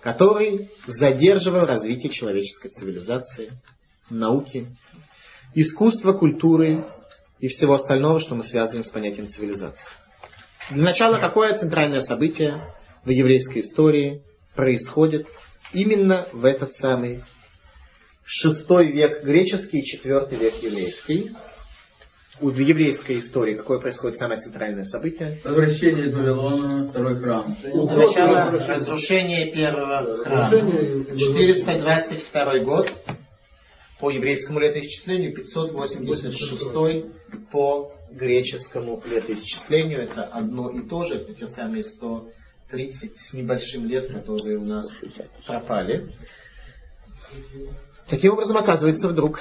который задерживал развитие человеческой цивилизации, науки, искусства, культуры и всего остального, что мы связываем с понятием цивилизации. Для начала, какое центральное событие в еврейской истории происходит именно в этот самый шестой век греческий и четвертый век еврейский, в еврейской истории какое происходит самое центральное событие? Возвращение из Вавилона, второй храм. Начало разрушения первого храма. 422 год по еврейскому летоисчислению, 586 по греческому летоисчислению. Это одно и то же, это те самые 130 с небольшим лет, которые у нас пропали. Таким образом, оказывается вдруг,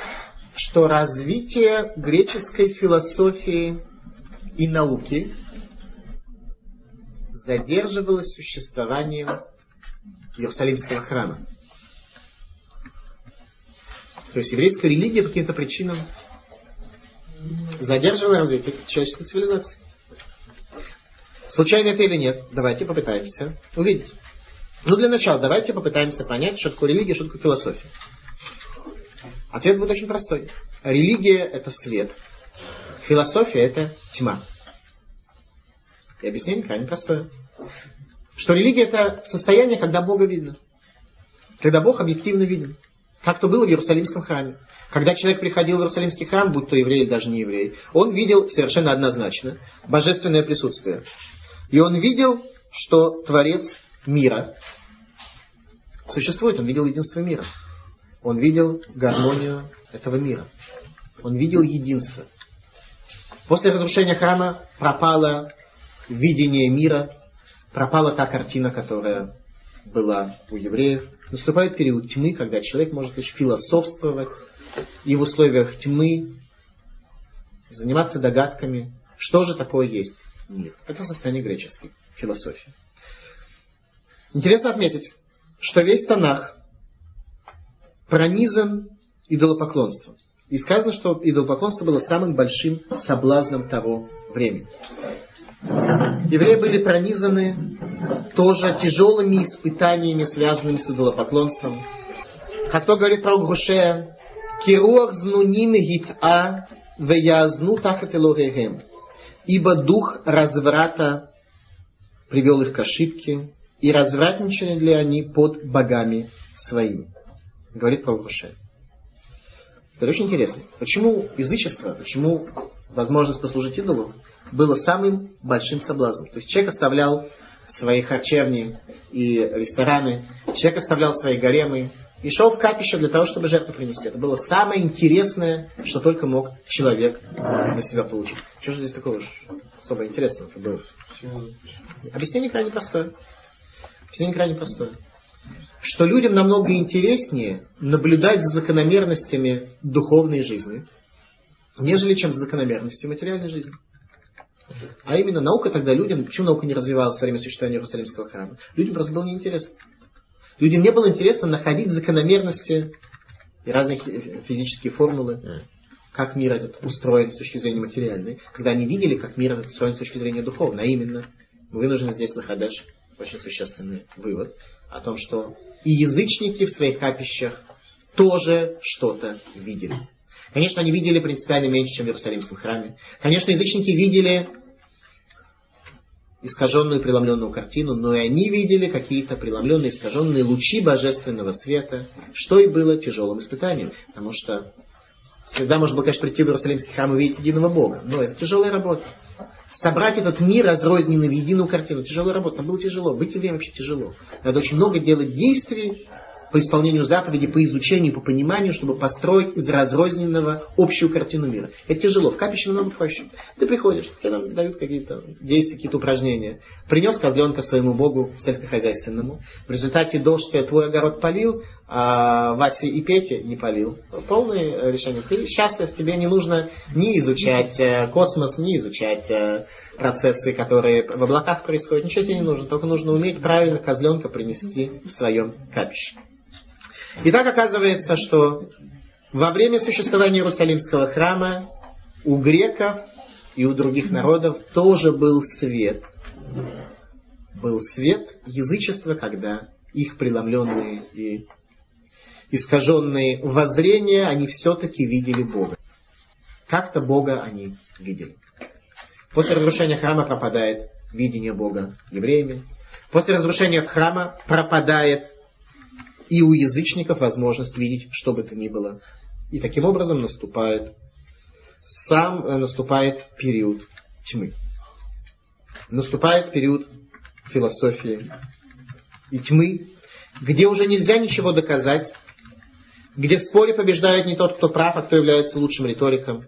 что развитие греческой философии и науки задерживалось существованием Иерусалимского храма. То есть еврейская религия по каким-то причинам задерживала развитие человеческой цивилизации. Случайно это или нет? Давайте попытаемся увидеть. Ну, для начала, давайте попытаемся понять, что такое религия, что такое философия. Ответ будет очень простой. Религия – это свет. Философия – это тьма. И объяснение крайне простое. Что религия – это состояние, когда Бога видно. Когда Бог объективно виден. Как то было в Иерусалимском храме. Когда человек приходил в Иерусалимский храм, будь то еврей или даже не еврей, он видел совершенно однозначно божественное присутствие. И он видел, что Творец мира существует, он видел единство мира. Он видел гармонию этого мира. Он видел единство. После разрушения храма пропало видение мира, пропала та картина, которая была у евреев. Наступает период тьмы, когда человек может лишь философствовать и в условиях тьмы заниматься догадками, что же такое есть мир. Это состояние греческой философии. Интересно отметить, что весь Танах пронизан идолопоклонством. И сказано, что идолопоклонство было самым большим соблазном того времени. Евреи были пронизаны тоже тяжелыми испытаниями, связанными с идолопоклонством. Как то говорит про Гушея, «Кируах знуним гит'a веязну тахат элогегем». Ибо дух разврата привел их к ошибке, и развратничали ли они под богами своими. Говорит про Гушея. Теперь очень интересно, почему язычество, почему возможность послужить идолу было самым большим соблазном. То есть человек оставлял свои харчевни и рестораны, человек оставлял свои гаремы и шел в капище для того, чтобы жертву принести. Это было самое интересное, что только мог человек на себя получить. Что же здесь такого особо интересного было? Объяснение крайне простое. Объяснение крайне простое что людям намного интереснее наблюдать за закономерностями духовной жизни, нежели чем за закономерностью материальной жизни. А именно наука тогда людям, почему наука не развивалась во время существования Иерусалимского храма? Людям просто было неинтересно. Людям не было интересно находить закономерности и разные физические формулы, как мир этот устроен с точки зрения материальной, когда они видели, как мир этот устроен с точки зрения духовной. А именно, мы вынуждены здесь находить очень существенный вывод о том, что и язычники в своих капищах тоже что-то видели. Конечно, они видели принципиально меньше, чем в Иерусалимском храме. Конечно, язычники видели искаженную преломленную картину, но и они видели какие-то преломленные, искаженные лучи божественного света, что и было тяжелым испытанием. Потому что всегда можно было, конечно, прийти в Иерусалимский храм и увидеть единого Бога, но это тяжелая работа собрать этот мир разрозненный в единую картину. Тяжелая работа. Там было тяжело. Быть евреем вообще тяжело. Надо очень много делать действий по исполнению заповедей, по изучению, по пониманию, чтобы построить из разрозненного общую картину мира. Это тяжело. В капище намного проще. Ты приходишь, тебе там дают какие-то действия, какие-то упражнения. Принес козленка своему богу сельскохозяйственному. В результате дождь твой огород полил, а Васе и Пете не полил. Полное решение. Ты счастлив, тебе не нужно ни изучать э, космос, ни изучать э, процессы, которые в облаках происходят. Ничего тебе не нужно. Только нужно уметь правильно козленка принести в своем капище. И так оказывается, что во время существования Иерусалимского храма у греков и у других народов тоже был свет. Был свет язычества, когда их преломленные и искаженные воззрения, они все-таки видели Бога. Как-то Бога они видели. После разрушения храма пропадает видение Бога евреями. После разрушения храма пропадает и у язычников возможность видеть, что бы то ни было. И таким образом наступает сам э, наступает период тьмы. Наступает период философии и тьмы, где уже нельзя ничего доказать, где в споре побеждает не тот, кто прав, а кто является лучшим риториком.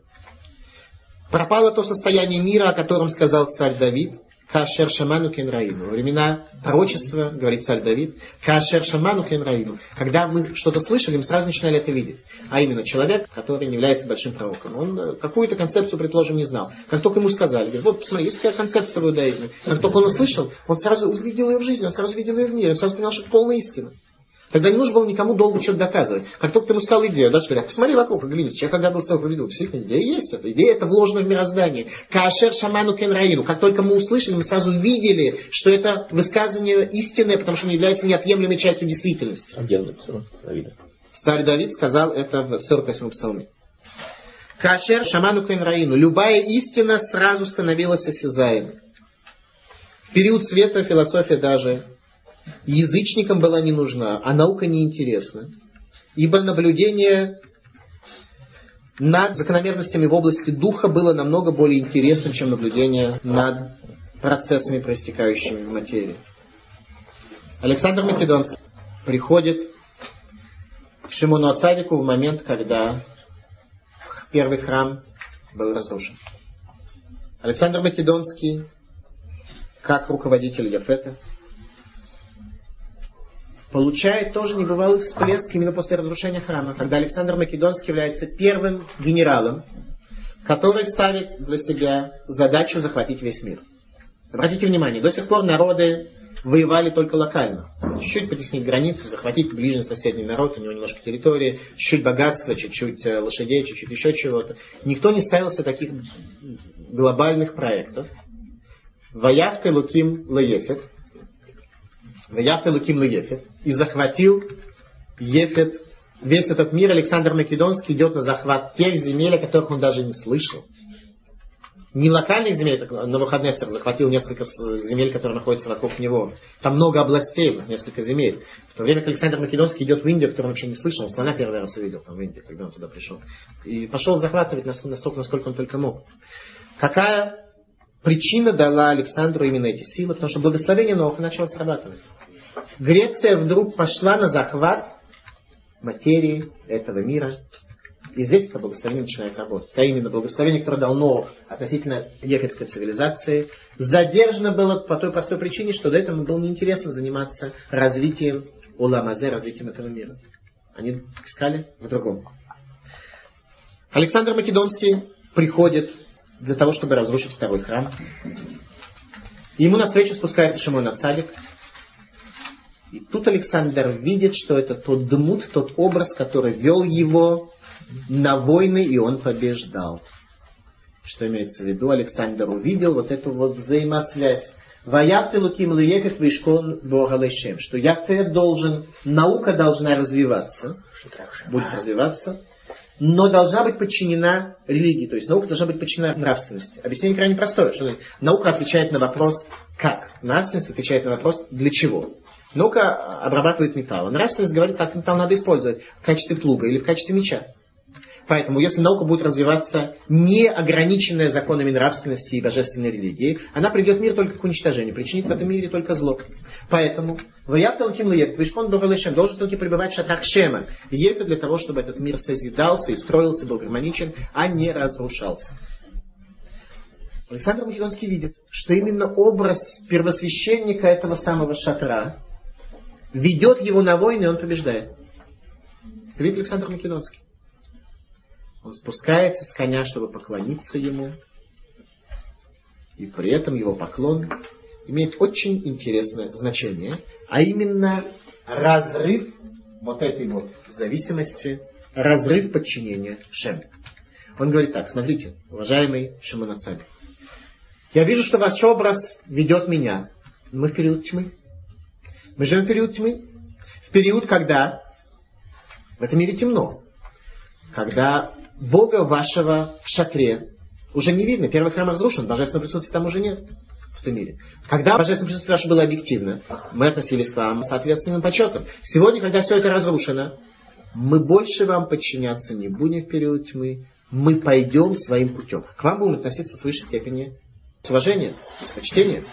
Пропало то состояние мира, о котором сказал царь Давид – Кашер Шаману Кенраину. Во времена пророчества, говорит царь Давид, Кашер Шаману Кенраину. Когда мы что-то слышали, мы сразу начинали это видеть. А именно человек, который не является большим пророком. Он э, какую-то концепцию, предположим, не знал. Как только ему сказали, говорит, вот посмотри, есть такая концепция в иудаизме. Как только он услышал, он сразу увидел ее в жизни, он сразу видел ее в мире, он сразу понял, что это полная истина. Тогда не нужно было никому долго что-то доказывать. Как только ты ему сказал идею, дальше говорят, посмотри вокруг, оглянись, человек когда был своего поведал. Действительно, идея есть эта. Идея это вложена в мироздание. Каашер шаману кенраину. Как только мы услышали, мы сразу видели, что это высказывание истинное, потому что оно является неотъемлемой частью действительности. А где он написал? Давида. Царь Давид сказал это в 48-м псалме. Кашер шаману кенраину. Любая истина сразу становилась осязаемой. В период света философия даже язычникам была не нужна, а наука неинтересна. Ибо наблюдение над закономерностями в области духа было намного более интересным, чем наблюдение над процессами, проистекающими в материи. Александр Македонский приходит к Шимону Ацадику в момент, когда первый храм был разрушен. Александр Македонский, как руководитель Яфета, получает тоже небывалый всплеск именно после разрушения храма, когда Александр Македонский является первым генералом, который ставит для себя задачу захватить весь мир. Обратите внимание, до сих пор народы воевали только локально. Чуть-чуть потеснить границу, захватить ближний соседний народ, у него немножко территории, чуть-чуть богатства, чуть-чуть э, лошадей, чуть-чуть еще чего-то. Никто не ставился таких глобальных проектов. Ваявты Луким Лаефет, Ваявты Луким Лаефет, и захватил Ефет весь этот мир. Александр Македонский идет на захват тех земель, о которых он даже не слышал не локальных земель, как на выходные царь захватил несколько земель, которые находятся вокруг него. Там много областей, несколько земель. В то время как Александр Македонский идет в Индию, которую он вообще не слышал, он слона первый раз увидел там в Индии, когда он туда пришел. И пошел захватывать настолько, насколько он только мог. Какая причина дала Александру именно эти силы? Потому что благословение Ноха начало срабатывать. Греция вдруг пошла на захват материи этого мира, и здесь это благословение начинает работать. Это именно благословение, которое дал Нох относительно египетской цивилизации, задержано было по той простой причине, что до этого было неинтересно заниматься развитием Уламазе, развитием этого мира. Они искали в другом. Александр Македонский приходит для того, чтобы разрушить второй храм. Ему навстречу спускается Шимон Ацадик. И тут Александр видит, что это тот дмут, тот образ, который вел его на войны, и он побеждал. Что имеется в виду? Александр увидел вот эту вот взаимосвязь. Ваяфты луким лиехат вишкон Бога лешем. Что Яфе должен, наука должна развиваться, будет развиваться, но должна быть подчинена религии. То есть наука должна быть подчинена нравственности. Объяснение крайне простое. Что наука отвечает на вопрос «как?». Нравственность отвечает на вопрос «для чего?». Наука обрабатывает металл. Нравственность говорит, как металл надо использовать в качестве плуга или в качестве меча. Поэтому, если наука будет развиваться не ограниченная законами нравственности и божественной религии, она придет в мир только к уничтожению, причинит в этом мире только зло. Поэтому Ваяфталким Леев, Твишкон Бавалешем, должен все-таки пребывать в шатрах Шема. Ефе для того, чтобы этот мир созидался и строился, был гармоничен, а не разрушался. Александр Македонский видит, что именно образ первосвященника этого самого шатра ведет его на войны, и он побеждает. Это видит Александр Македонский. Он спускается с коня, чтобы поклониться ему. И при этом его поклон имеет очень интересное значение, а именно разрыв вот этой вот зависимости, разрыв подчинения Шеме. Он говорит так, смотрите, уважаемый Шимонацами, я вижу, что ваш образ ведет меня. Мы в период тьмы. Мы живем в период тьмы. В период, когда в этом мире темно. Когда Бога вашего в шатре уже не видно. Первый храм разрушен, божественного присутствия там уже нет в этом мире. Когда божественное присутствие ваше было объективно, мы относились к вам с ответственным почетом. Сегодня, когда все это разрушено, мы больше вам подчиняться не будем в период тьмы, мы пойдем своим путем. К вам будем относиться с высшей степени с уважением, с почтением.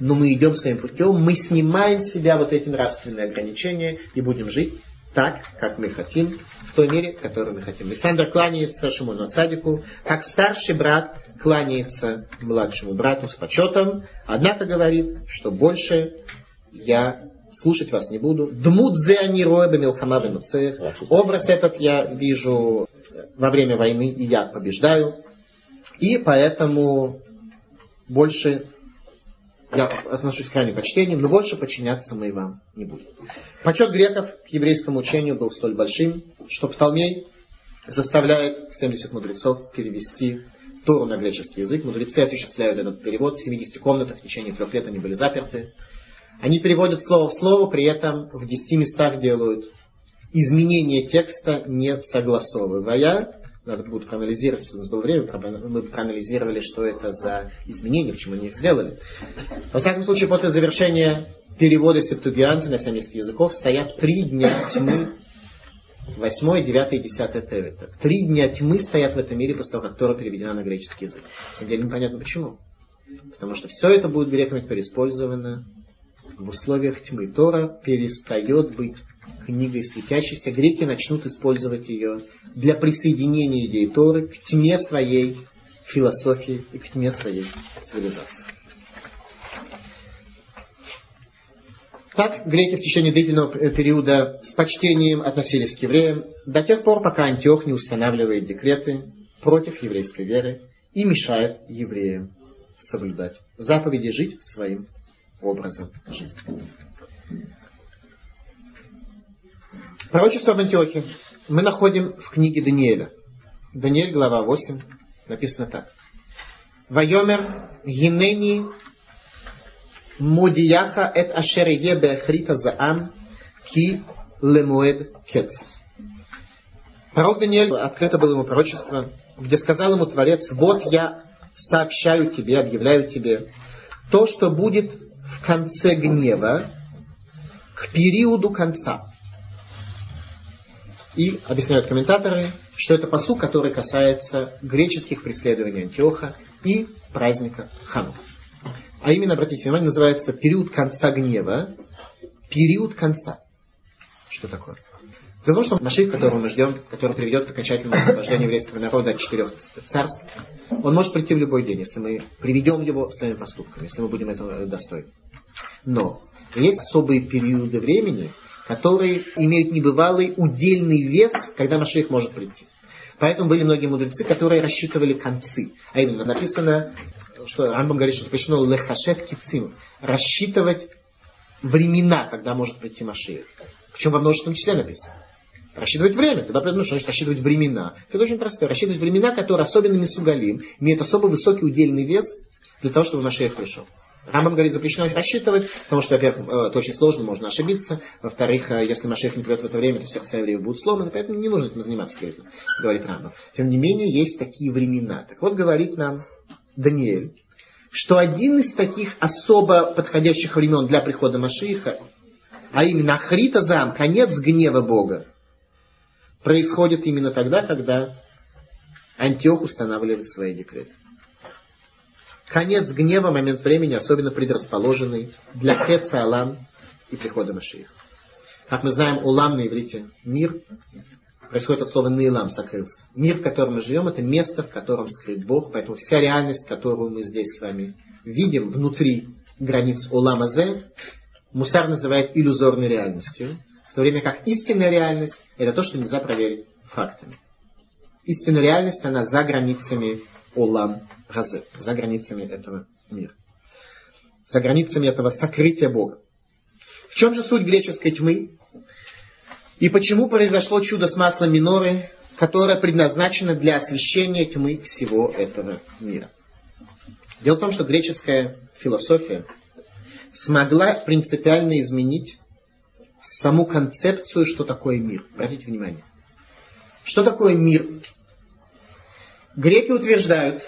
Но мы идем своим путем, мы снимаем с себя вот эти нравственные ограничения и будем жить так, как мы хотим, в той мере, которую мы хотим. Александр кланяется Шимону Цадику, как старший брат кланяется младшему брату с почетом, однако говорит, что больше я слушать вас не буду. Дмудзе они роеба милхама Образ этот я вижу во время войны, и я побеждаю. И поэтому больше я отношусь к крайне почтением, но больше подчиняться мы вам не будем. Почет греков к еврейскому учению был столь большим, что Птолмей заставляет 70 мудрецов перевести Тору на греческий язык. Мудрецы осуществляют этот перевод. В 70 комнатах в течение трех лет они были заперты. Они переводят слово в слово, при этом в 10 местах делают изменение текста, не согласовывая надо будет проанализировать, у нас было время, мы проанализировали, что это за изменения, почему они их сделали. Во всяком случае, после завершения перевода Септугианта на 70 языков стоят три дня тьмы, 8, 9 и 10 Тевита. Три дня тьмы стоят в этом мире после того, как Тора переведена на греческий язык. На самом деле непонятно почему. Потому что все это будет греками переиспользовано в условиях тьмы. Тора перестает быть книгой светящейся, греки начнут использовать ее для присоединения идеи Торы к тьме своей философии и к тьме своей цивилизации. Так греки в течение длительного периода с почтением относились к евреям до тех пор, пока Антиох не устанавливает декреты против еврейской веры и мешает евреям соблюдать заповеди, жить своим образом жизни. Пророчество об Антиохе мы находим в книге Даниэля. Даниэль, глава 8, написано так. Вайомер гинени модияха эт ашер ебе хрита заам ки лемуэд кец. Пророк Даниэль, открыто было ему пророчество, где сказал ему Творец, вот я сообщаю тебе, объявляю тебе, то, что будет в конце гнева, к периоду конца. И объясняют комментаторы, что это посуд, который касается греческих преследований Антиоха и праздника Ханука. А именно, обратите внимание, называется период конца гнева. Период конца. Что такое? В том, что Маших, которого мы ждем, который приведет к окончательному освобождению еврейского народа от четырех царств, он может прийти в любой день, если мы приведем его своими поступками, если мы будем этого достойны. Но есть особые периоды времени, которые имеют небывалый удельный вес, когда Маших может прийти. Поэтому были многие мудрецы, которые рассчитывали концы. А именно написано, что Рамбам говорит, что запрещено лехашек кицим, рассчитывать времена, когда может прийти Машиих. Причем во множественном числе написано. Рассчитывать время. Тогда ну, что значит рассчитывать времена? Это очень простое. Рассчитывать времена, которые особенно Мисугалим, имеют особо высокий удельный вес для того, чтобы Машех пришел. Рамбам говорит, запрещено рассчитывать, потому что, во-первых, э, это очень сложно, можно ошибиться. Во-вторых, э, если Машех не придет в это время, то сердца евреев будут сломаны, поэтому не нужно этим заниматься, говорит Рамбам. Тем не менее, есть такие времена. Так вот, говорит нам Даниэль, что один из таких особо подходящих времен для прихода Машииха, а именно Ахрита Зам, конец гнева Бога, происходит именно тогда, когда Антиох устанавливает свои декреты. Конец гнева, момент времени, особенно предрасположенный для Кеца Алам и прихода Машиих. Как мы знаем, Улам на иврите мир происходит от слова Нейлам, сокрылся. Мир, в котором мы живем, это место, в котором скрыт Бог, поэтому вся реальность, которую мы здесь с вами видим внутри границ Улама Зе, Мусар называет иллюзорной реальностью, в то время как истинная реальность – это то, что нельзя проверить фактами. Истинная реальность, она за границами Олам Газе, за границами этого мира. За границами этого сокрытия Бога. В чем же суть греческой тьмы? И почему произошло чудо с маслом миноры, которое предназначено для освещения тьмы всего этого мира? Дело в том, что греческая философия смогла принципиально изменить саму концепцию, что такое мир. Обратите внимание. Что такое мир? Греки утверждают,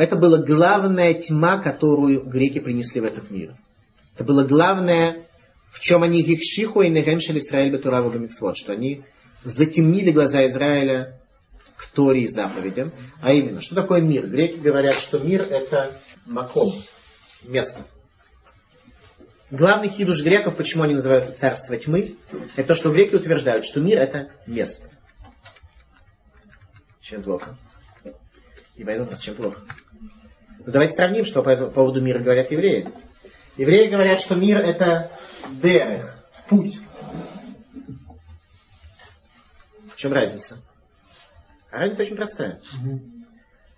это была главная тьма, которую греки принесли в этот мир. Это было главное, в чем они вихшиху и негемшели Израиль Батураву Бамитсвот, что они затемнили глаза Израиля к Торе заповедям. А именно, что такое мир? Греки говорят, что мир это маком, место. Главный хидуш греков, почему они называют царство тьмы, это то, что греки утверждают, что мир это место. Чем плохо? И пойдут нас чем плохо. Ну, давайте сравним, что по этому поводу мира говорят евреи. Евреи говорят, что мир это дерех, путь. В чем разница? А разница очень простая.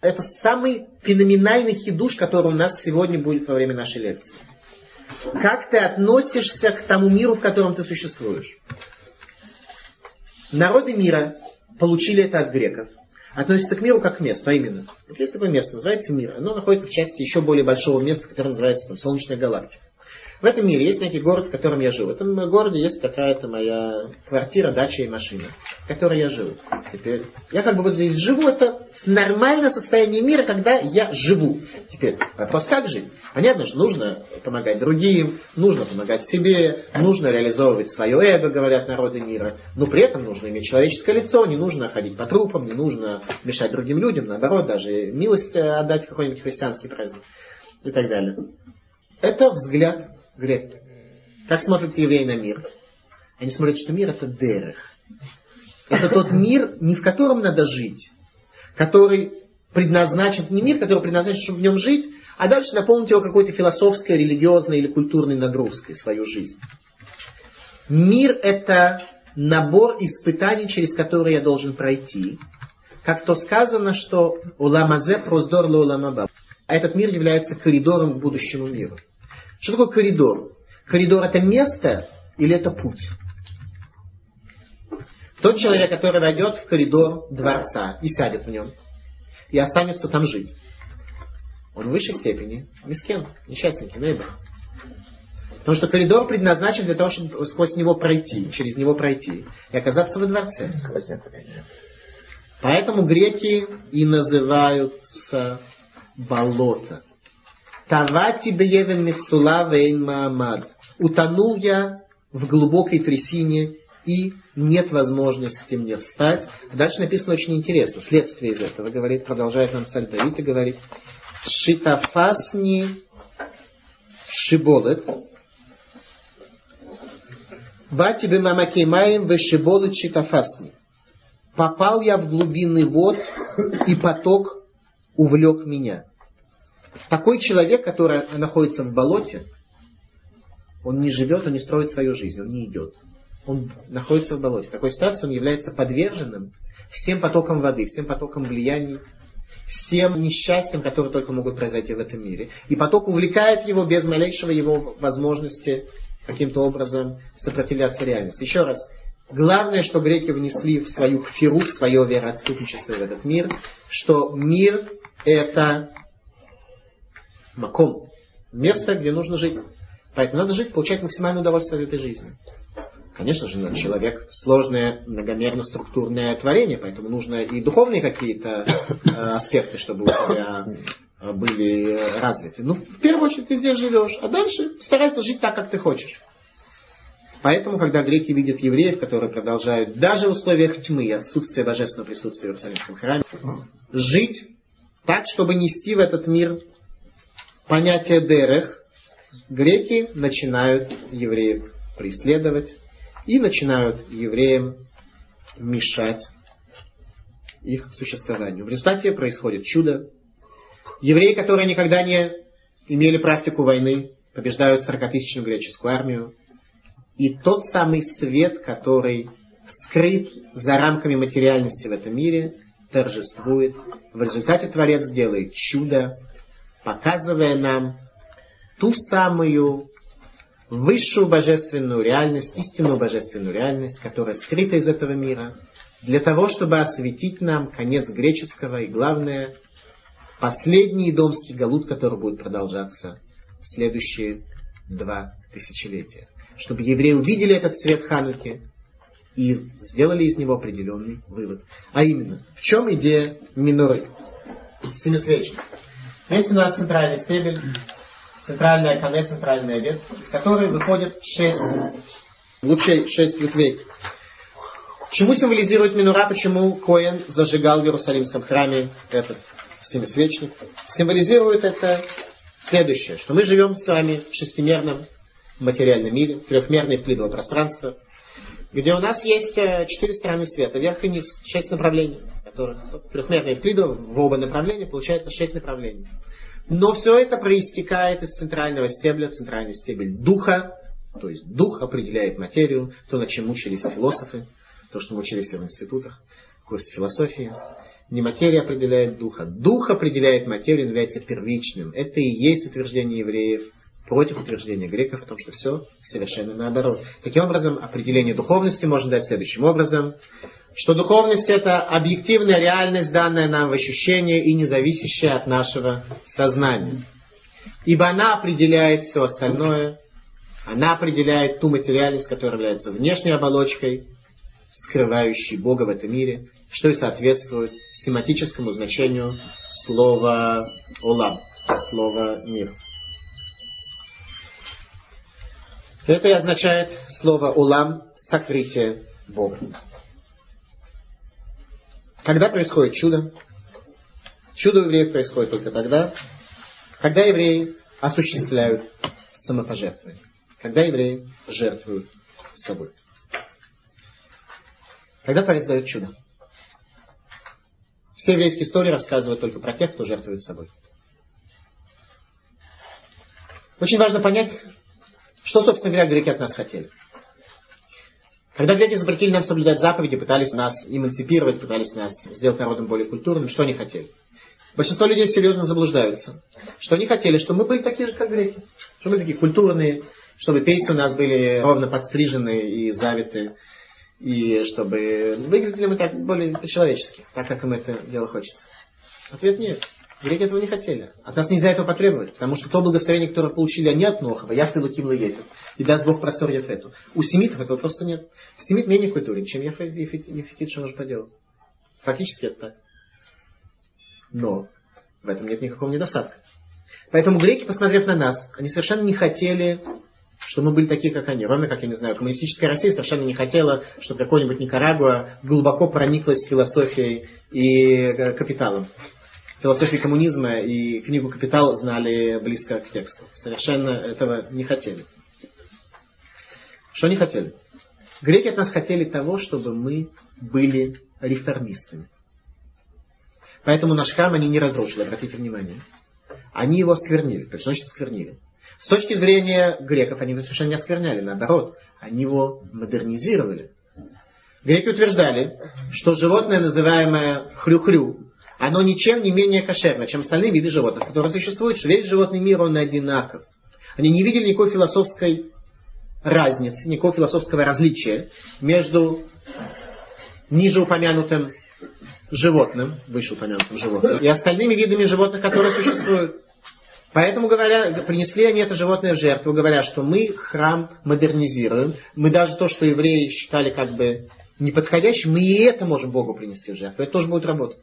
Это самый феноменальный хидуш, который у нас сегодня будет во время нашей лекции. Как ты относишься к тому миру, в котором ты существуешь? Народы мира получили это от греков. Относятся к миру как к месту, а именно. Вот есть такое место, называется мир. Оно находится в части еще более большого места, которое называется там, Солнечная галактика. В этом мире есть некий город, в котором я живу. В этом городе есть какая-то моя квартира, дача и машина, которой я живу. Теперь я как бы вот здесь живу, это нормальное состояние мира, когда я живу. Теперь вопрос как жить? Понятно, что нужно помогать другим, нужно помогать себе, нужно реализовывать свое эго, говорят народы мира, но при этом нужно иметь человеческое лицо, не нужно ходить по трупам, не нужно мешать другим людям, наоборот, даже милость отдать какой-нибудь христианский праздник и так далее. Это взгляд грек. Как смотрят евреи на мир? Они смотрят, что мир это дерех. Это тот мир, не в котором надо жить, который предназначен, не мир, который предназначен, чтобы в нем жить, а дальше наполнить его какой-то философской, религиозной или культурной нагрузкой, свою жизнь. Мир это набор испытаний, через которые я должен пройти. Как то сказано, что уламазе проздор уламаба. А этот мир является коридором к будущему миру. Что такое коридор? Коридор это место или это путь? Тот человек, который войдет в коридор дворца и сядет в нем, и останется там жить, он в высшей степени мискен, несчастники, нейбор. Потому что коридор предназначен для того, чтобы сквозь него пройти, через него пройти и оказаться во дворце. Поэтому греки и называются болото. Тавати беевен мецула вейн маамад. Утонул я в глубокой трясине и нет возможности мне встать. Дальше написано очень интересно. Следствие из этого говорит, продолжает нам царь Давид и говорит, Шитафасни шиболет, Вати бы мамакеймаем вешиболет шитафасни. Попал я в глубины вод, и поток увлек меня. Такой человек, который находится в болоте, он не живет, он не строит свою жизнь, он не идет. Он находится в болоте. В такой ситуации он является подверженным всем потокам воды, всем потокам влияний, всем несчастьям, которые только могут произойти в этом мире. И поток увлекает его без малейшего его возможности каким-то образом сопротивляться реальности. Еще раз, главное, что греки внесли в свою хфиру, в свое вероотступничество в этот мир, что мир это маком, место, где нужно жить. Поэтому надо жить, получать максимальное удовольствие от этой жизни. Конечно же, человек сложное, многомерно структурное творение, поэтому нужно и духовные какие-то э, аспекты, чтобы у тебя э, были развиты. Ну, в первую очередь, ты здесь живешь, а дальше старайся жить так, как ты хочешь. Поэтому, когда греки видят евреев, которые продолжают, даже в условиях тьмы отсутствия божественного присутствия в Иерусалимском храме, жить так, чтобы нести в этот мир понятие дерех, греки начинают евреев преследовать, и начинают евреям мешать их существованию. В результате происходит чудо. Евреи, которые никогда не имели практику войны, побеждают 40-тысячную греческую армию. И тот самый свет, который скрыт за рамками материальности в этом мире, торжествует. В результате Творец делает чудо, показывая нам ту самую высшую божественную реальность, истинную божественную реальность, которая скрыта из этого мира, для того, чтобы осветить нам конец греческого и, главное, последний домский галут, который будет продолжаться в следующие два тысячелетия. Чтобы евреи увидели этот свет Хануки и сделали из него определенный вывод. А именно, в чем идея миноры? Семисвечник. Есть у нас центральный стебель, центральная конец, центральная ветвь, из которой выходят шесть, лучше шесть ветвей. Чему символизирует минура, почему Коэн зажигал в Иерусалимском храме этот семисвечник? Символизирует это следующее, что мы живем с вами в шестимерном материальном мире, трехмерное вклидовое пространство, где у нас есть э, четыре стороны света, вверх и низ, шесть направлений, которых трехмерное вклидово в оба направления получается шесть направлений. Но все это проистекает из центрального стебля, центральный стебель духа, то есть дух определяет материю, то, над чем учились философы, то, что учились в институтах, в курсе философии. Не материя определяет духа. Дух определяет материю, является первичным. Это и есть утверждение евреев против утверждения греков о том, что все совершенно наоборот. Таким образом, определение духовности можно дать следующим образом что духовность это объективная реальность, данная нам в ощущении и не зависящая от нашего сознания. Ибо она определяет все остальное, она определяет ту материальность, которая является внешней оболочкой, скрывающей Бога в этом мире, что и соответствует семантическому значению слова «олам», слова «мир». Это и означает слово «улам» — сокрытие Бога. Когда происходит чудо? Чудо у евреев происходит только тогда, когда евреи осуществляют самопожертвование. Когда евреи жертвуют собой. Когда Творец дает чудо. Все еврейские истории рассказывают только про тех, кто жертвует собой. Очень важно понять, что, собственно говоря, греки от нас хотели. Когда греки запретили нам соблюдать заповеди, пытались нас эмансипировать, пытались нас сделать народом более культурным, что они хотели? Большинство людей серьезно заблуждаются. Что они хотели, чтобы мы были такие же, как греки. Чтобы мы такие культурные, чтобы песни у нас были ровно подстрижены и завиты, и чтобы выглядели мы так более по-человечески, так как им это дело хочется. Ответ нет. Греки этого не хотели. От нас нельзя этого потребовать, потому что то благословение, которое получили они от Нохова, я Луким Ефет, и даст Бог простор Ефету. У семитов этого просто нет. Семит менее культурен, чем Ефет, Ефет, Ефетит, что может поделать. Фактически это так. Но в этом нет никакого недостатка. Поэтому греки, посмотрев на нас, они совершенно не хотели, чтобы мы были такие, как они. Ровно как, я не знаю, коммунистическая Россия совершенно не хотела, чтобы какой-нибудь Никарагуа глубоко прониклась философией и э, капиталом философии коммунизма и книгу «Капитал» знали близко к тексту. Совершенно этого не хотели. Что не хотели? Греки от нас хотели того, чтобы мы были реформистами. Поэтому наш храм они не разрушили, обратите внимание. Они его осквернили. То есть, значит, осквернили. С точки зрения греков они его совершенно не оскверняли. Наоборот, они его модернизировали. Греки утверждали, что животное, называемое хрю-хрю, оно ничем не менее кошерно, чем остальные виды животных, которые существуют, весь животный мир, он одинаков. Они не видели никакой философской разницы, никакого философского различия между ниже упомянутым животным, выше упомянутым животным, и остальными видами животных, которые существуют. Поэтому говоря, принесли они это животное в жертву, говоря, что мы храм модернизируем, мы даже то, что евреи считали как бы неподходящим, мы и это можем Богу принести в жертву. Это тоже будет работать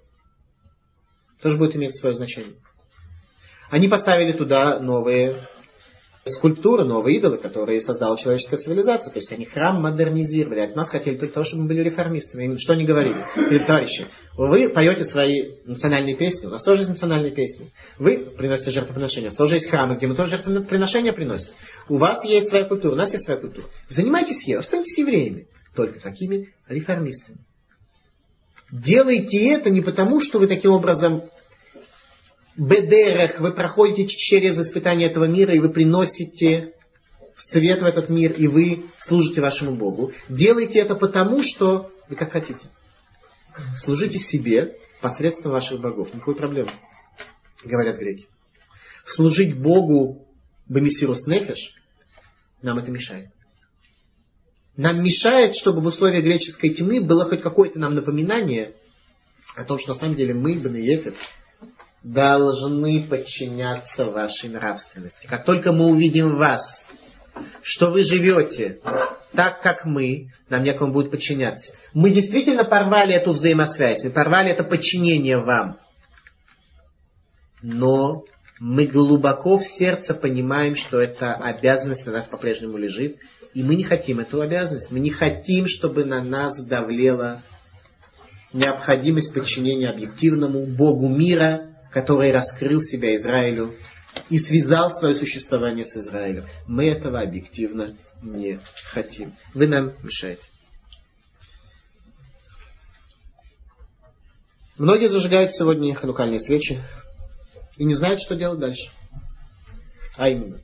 тоже будет иметь свое значение. Они поставили туда новые скульптуры, новые идолы, которые создала человеческая цивилизация. То есть они храм модернизировали. От нас хотели только того, чтобы мы были реформистами. Что они говорили? Говорили, товарищи, вы поете свои национальные песни, у нас тоже есть национальные песни. Вы приносите жертвоприношения, у нас тоже есть храмы, где мы тоже жертвоприношения приносим. У вас есть своя культура, у нас есть своя культура. Занимайтесь ею, останьтесь евреями. Только такими реформистами. Делайте это не потому, что вы таким образом бедерах, вы проходите через испытание этого мира, и вы приносите свет в этот мир, и вы служите вашему Богу. Делайте это потому, что вы как хотите. Служите себе посредством ваших богов. Никакой проблемы, говорят греки. Служить Богу Бамисирус Нефеш нам это мешает. Нам мешает, чтобы в условиях греческой тьмы было хоть какое-то нам напоминание о том, что на самом деле мы, Бен Ефет, должны подчиняться вашей нравственности. Как только мы увидим вас, что вы живете так, как мы, нам некому будет подчиняться. Мы действительно порвали эту взаимосвязь, мы порвали это подчинение вам. Но мы глубоко в сердце понимаем, что эта обязанность на нас по-прежнему лежит, и мы не хотим эту обязанность. Мы не хотим, чтобы на нас давлела необходимость подчинения объективному Богу мира, который раскрыл себя Израилю и связал свое существование с Израилем. Мы этого объективно не хотим. Вы нам мешаете. Многие зажигают сегодня ханукальные свечи и не знают, что делать дальше. А именно,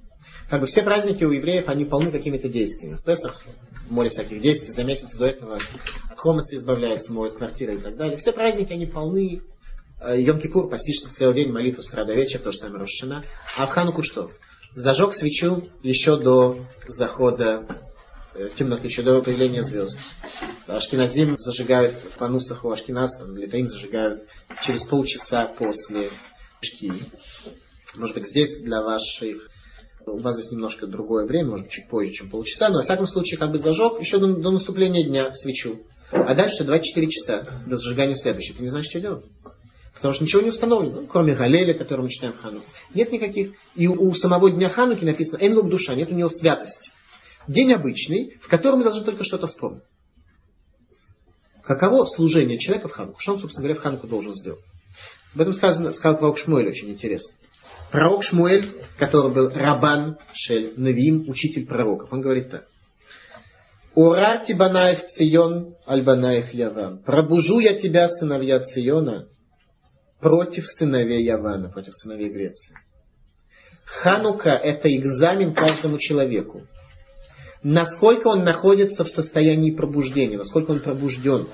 как бы все праздники у евреев, они полны какими-то действиями. В Песах море всяких действий, за месяц до этого от хомыца избавляется, моет квартиры и так далее. Все праздники, они полны. Э, Йом-Кипур постишься целый день, молитву с утра до вечера, то же самое Рошана. А в Хануку что? Зажег свечу еще до захода э, темноты, еще до появления звезд. Ашкиназим зажигают в панусах у Ашкиназ, литаим зажигают через полчаса после. Может быть, здесь для ваших у вас здесь немножко другое время, может чуть позже, чем полчаса, но, во всяком случае, как бы зажег еще до, до наступления дня свечу. А дальше 24 часа до зажигания следующей. Ты не знаешь, что делать? Потому что ничего не установлено, ну, кроме Галеля, который мы читаем Хануку. Нет никаких. И у самого дня Хануки написано «Энлук душа», нет у него святости. День обычный, в котором мы должны только что-то вспомнить. Каково служение человека в Хануку? Что он, собственно говоря, в Хануку должен сделать? Об этом сказано, сказал пророк Шмуэль очень интересно. Пророк Шмуэль, который был Рабан Шель Навим, учитель пророков, он говорит так. Урарти банаих Цион, альбанаих Яван. Пробужу я тебя, сыновья Циона, против сыновей Явана, против сыновей Греции. Ханука – это экзамен каждому человеку. насколько он находится в состоянии пробуждения, насколько он пробужден.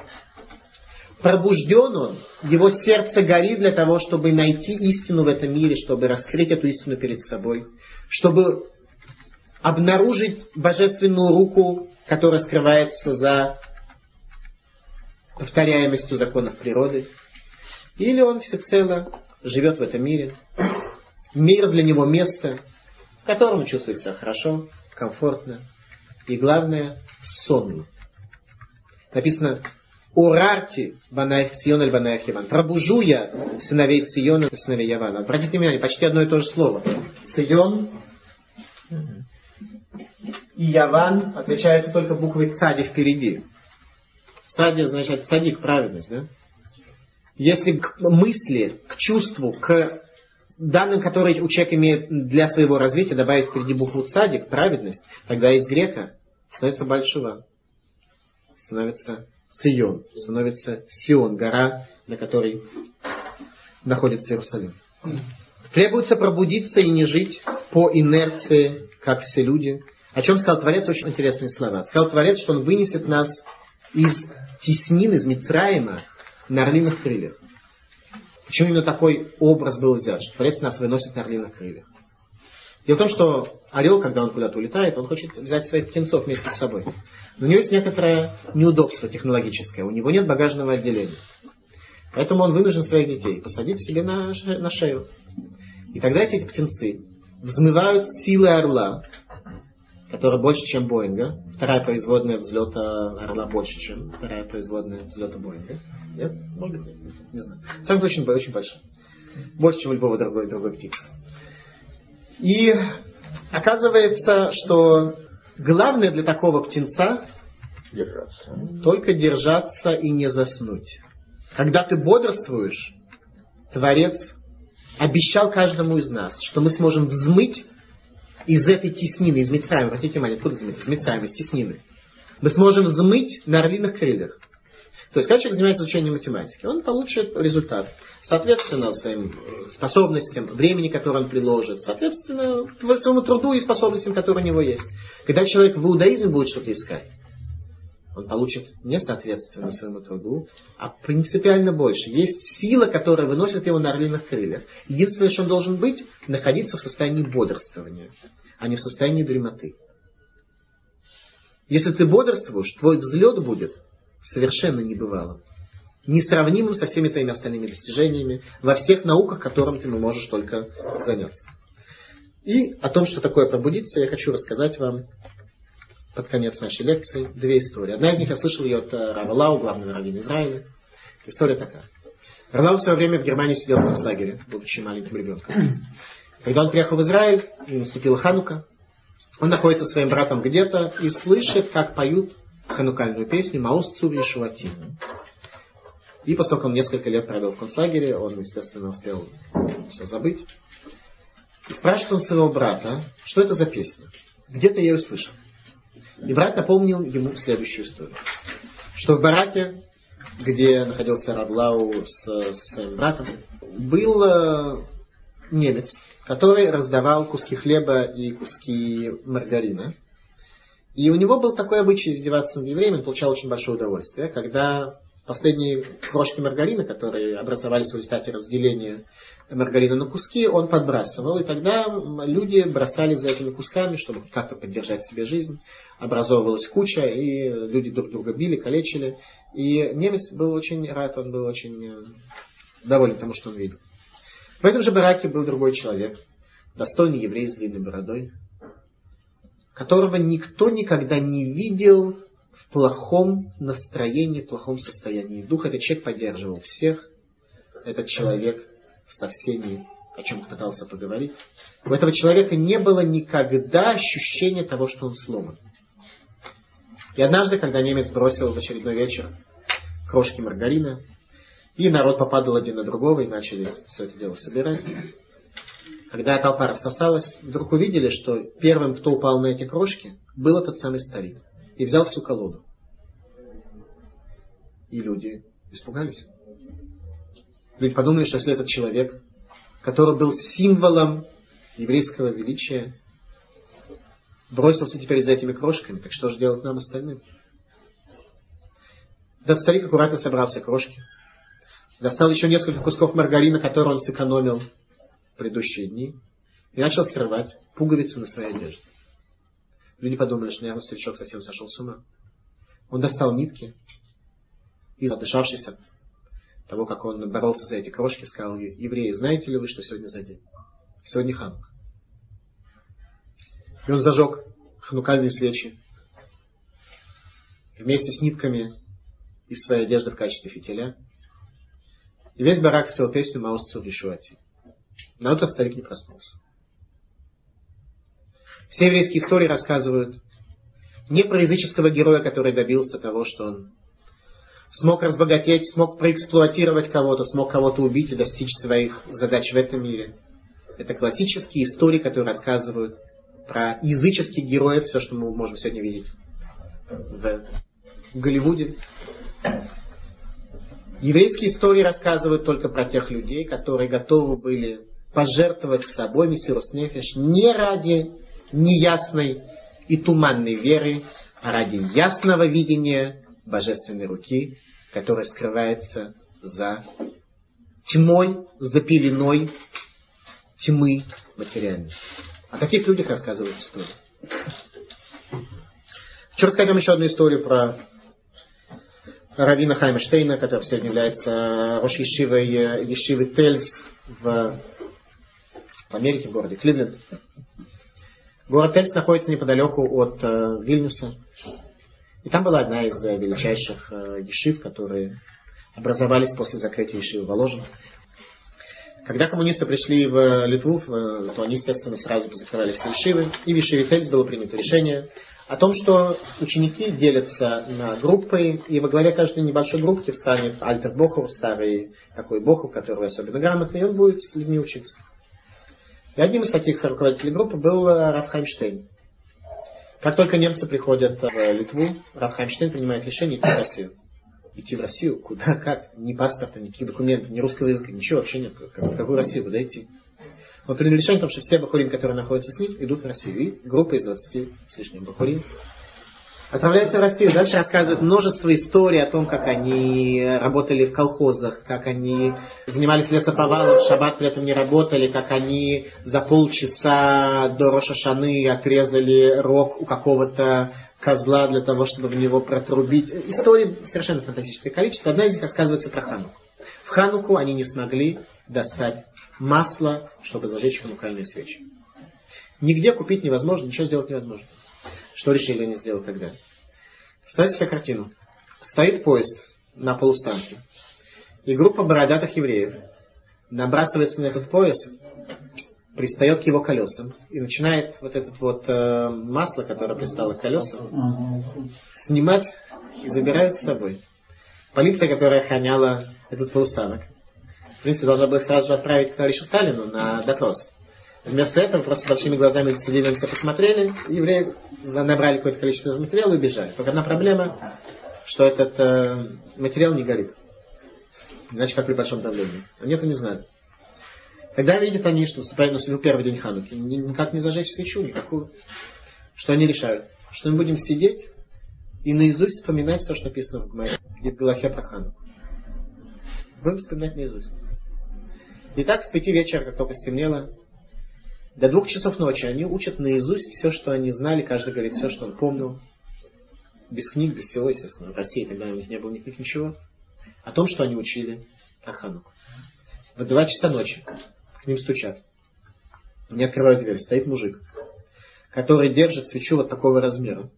Пробужден он, его сердце горит для того, чтобы найти истину в этом мире, чтобы раскрыть эту истину перед собой, чтобы обнаружить божественную руку, которая скрывается за повторяемостью законов природы, или он всецело живет в этом мире. Мир для него место, в котором он чувствует себя хорошо, комфортно и, главное, сонно. Написано Урарти банаих Цион аль банаих Яван. Пробужу я сыновей Циона и сыновей Явана. Обратите внимание, почти одно и то же слово. Цион и Яван отличаются только буквой Цади впереди. Цади означает цадик, праведность, да? Если к мысли, к чувству, к данным, которые у человека имеет для своего развития, добавить впереди букву цадик, праведность, тогда из грека становится большого, становится Сион, становится Сион, гора, на которой находится Иерусалим. Требуется пробудиться и не жить по инерции, как все люди. О чем сказал Творец, очень интересные слова. Сказал Творец, что Он вынесет нас из теснин, из Мицраима на орлиных крыльях. Почему именно такой образ был взят, что Творец нас выносит на орлиных крыльях? Дело в том, что орел, когда он куда-то улетает, он хочет взять своих птенцов вместе с собой. Но у него есть некоторое неудобство технологическое. У него нет багажного отделения. Поэтому он вынужден своих детей посадить себе на, на шею. И тогда эти птенцы взмывают силы орла, которая больше, чем Боинга. Вторая производная взлета орла больше, чем вторая производная взлета Боинга. Нет? Может быть. Не знаю. Сам очень, очень большой. Больше, чем у любого другой, другой птицы. И оказывается, что главное для такого птенца Держаться. только держаться и не заснуть. Когда ты бодрствуешь, Творец обещал каждому из нас, что мы сможем взмыть из этой теснины, из Мицраима. Обратите внимание, откуда? Из Мицраима, из теснины. Мы сможем взмыть на орлиных крыльях. То есть, когда человек занимается изучением математики, он получит результат. Соответственно, своим способностям, времени, которое он приложит, соответственно, своему труду и способностям, которые у него есть. Когда человек в иудаизме будет что-то искать, он получит не соответственно своему труду, а принципиально больше. Есть сила, которая выносит его на орлиных крыльях. Единственное, что он должен быть, находиться в состоянии бодрствования, а не в состоянии дремоты. Если ты бодрствуешь, твой взлет будет совершенно небывалым. Несравнимым со всеми твоими остальными достижениями во всех науках, которым ты можешь только заняться. И о том, что такое пробудиться, я хочу рассказать вам под конец нашей лекции две истории. Одна из них я слышал ее от э, Рава Лау, главного раввина Израиля. История такая. Равлау в свое время в Германии сидел в концлагере, будучи маленьким ребенком. Когда он приехал в Израиль, наступила Ханука, он находится со своим братом где-то и слышит, как поют ханукальную песню «Маус Шуати». И поскольку он несколько лет провел в концлагере, он, естественно, успел все забыть. И спрашивает он своего брата, что это за песня? Где-то я ее услышал. И брат напомнил ему следующую историю. Что в бараке, где находился Раблау с, со своим братом, был э, немец, который раздавал куски хлеба и куски маргарина. И у него был такой обычай издеваться над евреями, он получал очень большое удовольствие, когда последние крошки маргарина, которые образовались в результате разделения маргарина на куски, он подбрасывал, и тогда люди бросали за этими кусками, чтобы как-то поддержать себе жизнь. Образовывалась куча, и люди друг друга били, калечили. И немец был очень рад, он был очень э, доволен тому, что он видел. В этом же бараке был другой человек, достойный еврей с длинной бородой, которого никто никогда не видел в плохом настроении, в плохом состоянии духа. Этот человек поддерживал всех. Этот человек со всеми о чем-то пытался поговорить. У этого человека не было никогда ощущения того, что он сломан. И однажды, когда немец бросил в очередной вечер крошки маргарина, и народ попадал один на другого, и начали все это дело собирать. Когда толпа рассосалась, вдруг увидели, что первым, кто упал на эти крошки, был этот самый старик. И взял всю колоду. И люди испугались. Люди подумали, что если этот человек, который был символом еврейского величия, бросился теперь за этими крошками, так что же делать нам остальным? Этот старик аккуратно собрал все крошки, достал еще несколько кусков маргарина, которые он сэкономил предыдущие дни, и начал срывать пуговицы на своей одежде. Люди подумали, что, наверное, старичок совсем сошел с ума. Он достал нитки и, задышавшись от того, как он боролся за эти крошки, сказал, евреи, знаете ли вы, что сегодня за день? Сегодня Ханук. И он зажег ханукальные свечи вместе с нитками из своей одежды в качестве фитиля. И весь барак спел песню Маус Цуришуати. На утро старик не проснулся. Все еврейские истории рассказывают не про языческого героя, который добился того, что он смог разбогатеть, смог проэксплуатировать кого-то, смог кого-то убить и достичь своих задач в этом мире. Это классические истории, которые рассказывают про языческих героев, все, что мы можем сегодня видеть в Голливуде. Еврейские истории рассказывают только про тех людей, которые готовы были пожертвовать собой Мессирус Нефиш не ради неясной и туманной веры, а ради ясного видения божественной руки, которая скрывается за тьмой, за пеленой тьмы материальности. О таких людях рассказывают историю. Хочу рассказать вам еще одну историю про Равина Хайма Штейна, который сегодня является Рош Ешивой, Ешивы Тельс в, в Америке, в городе Кливленд. Город Тельс находится неподалеку от э, Вильнюса. И там была одна из э, величайших э, ешив, которые образовались после закрытия ешивы Воложен. Когда коммунисты пришли в Литву, то они, естественно, сразу закрывали все ешивы. И в ешиве Тельс было принято решение о том, что ученики делятся на группы, и во главе каждой небольшой группки встанет Альтер Бохов, старый такой Бохов, который особенно грамотный, и он будет с людьми учиться. И одним из таких руководителей группы был Рафхаймштейн. Как только немцы приходят в Литву, Рафхаймштейн принимает решение идти в Россию. Идти в Россию? Куда? Как? Ни паспорта, никаких документов, ни русского языка, ничего вообще нет. В какую Россию? Куда идти? Он принял решение о что все бахурим, которые находятся с ним, идут в Россию. И группа из 20 с лишним бахурим отправляются в Россию. Дальше рассказывают множество историй о том, как они работали в колхозах, как они занимались лесоповалом, в шаббат при этом не работали, как они за полчаса до Рошашаны отрезали рог у какого-то козла для того, чтобы в него протрубить. Истории совершенно фантастическое количество. Одна из них рассказывается про Хануку. В Хануку они не смогли достать масло, чтобы зажечь ханукальные свечи. Нигде купить невозможно, ничего сделать невозможно. Что решили они сделать тогда? Представьте себе картину. Стоит поезд на полустанке, и группа бородатых евреев набрасывается на этот поезд, пристает к его колесам и начинает вот это вот э, масло, которое пристало к колесам, снимать и забирают с собой. Полиция, которая охраняла этот полустанок, в принципе, должна была сразу же отправить к товарищу Сталину на допрос. Вместо этого просто большими глазами люди все посмотрели, и евреи набрали какое-то количество материала и убежали. Только одна проблема, что этот э, материал не горит. Иначе как при большом давлении. Они этого не знали. Тогда видят они, что наступает первый день Хануки. Никак не зажечь свечу, никакую. Что они решают? Что мы будем сидеть и наизусть вспоминать все, что написано в Гмаре, Галахе про Хануку. Будем вспоминать наизусть. И так с пяти вечера, как только стемнело, до двух часов ночи они учат наизусть все, что они знали, каждый говорит все, что он помнил. Без книг, без всего, естественно. В России тогда у них не было никаких ничего. О том, что они учили про Хануку. В два часа ночи к ним стучат. Они открывают дверь. Стоит мужик, который держит свечу вот такого размера.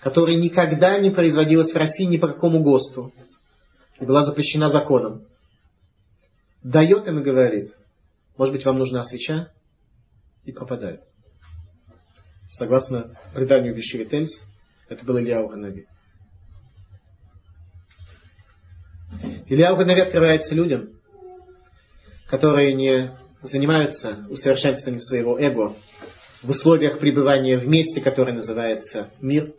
Которая никогда не производилась в России ни по какому ГОСТу. И была запрещена законом. Дает им и говорит – может быть, вам нужна свеча? И пропадает. Согласно преданию Вишири Тельс, это был Илья Уганави. Илья Уганави открывается людям, которые не занимаются усовершенствованием своего эго в условиях пребывания в месте, которое называется мир,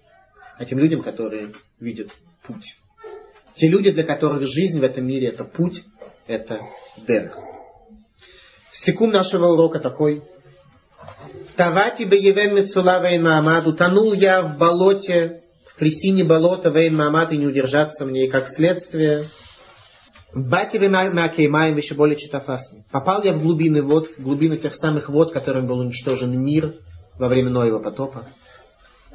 а тем людям, которые видят путь. Те люди, для которых жизнь в этом мире это путь, это дерх. Секунд нашего урока такой. Тавати беевен мецула вейн Маамад, утонул я в болоте, в трясине болота вейн Маамад, и не удержаться мне, и как следствие. Бати Макеймаем еще более читафасни. Попал я в глубины вод, в глубины тех самых вод, которым был уничтожен мир во время Ноева потопа.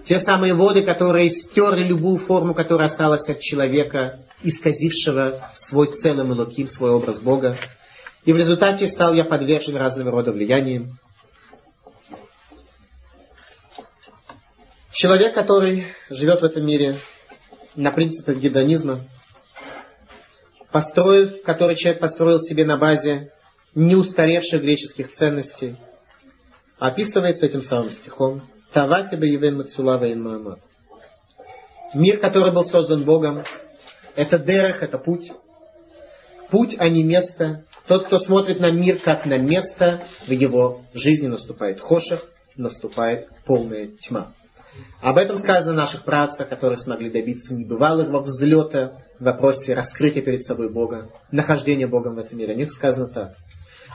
Те самые воды, которые стерли любую форму, которая осталась от человека, исказившего свой целый Луким, свой образ Бога. И в результате стал я подвержен разного рода влияниям. Человек, который живет в этом мире на принципах гедонизма, построив, который человек построил себе на базе неустаревших греческих ценностей, описывается этим самым стихом Тавати бы Евен Мацулава и Мир, который был создан Богом, это дерех, это путь. Путь, а не место. Тот, кто смотрит на мир как на место, в его жизни наступает хошах, наступает полная тьма. Об этом сказано наших працах, которые смогли добиться небывалого взлета в вопросе раскрытия перед собой Бога, нахождения Богом в этом мире. О них сказано так.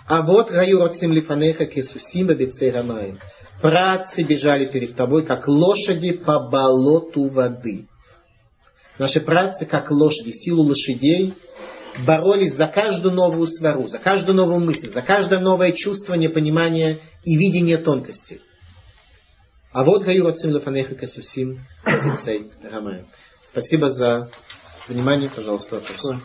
А вот раю роцим лифанеха кесусима бецейрамаем. Працы бежали перед тобой, как лошади по болоту воды. Наши працы, как лошади, силу лошадей, боролись за каждую новую свару, за каждую новую мысль, за каждое новое чувство, непонимание и видение тонкостей. А вот Гаю Рацим Лефанеха Касусим. Спасибо за внимание, пожалуйста, вопрос.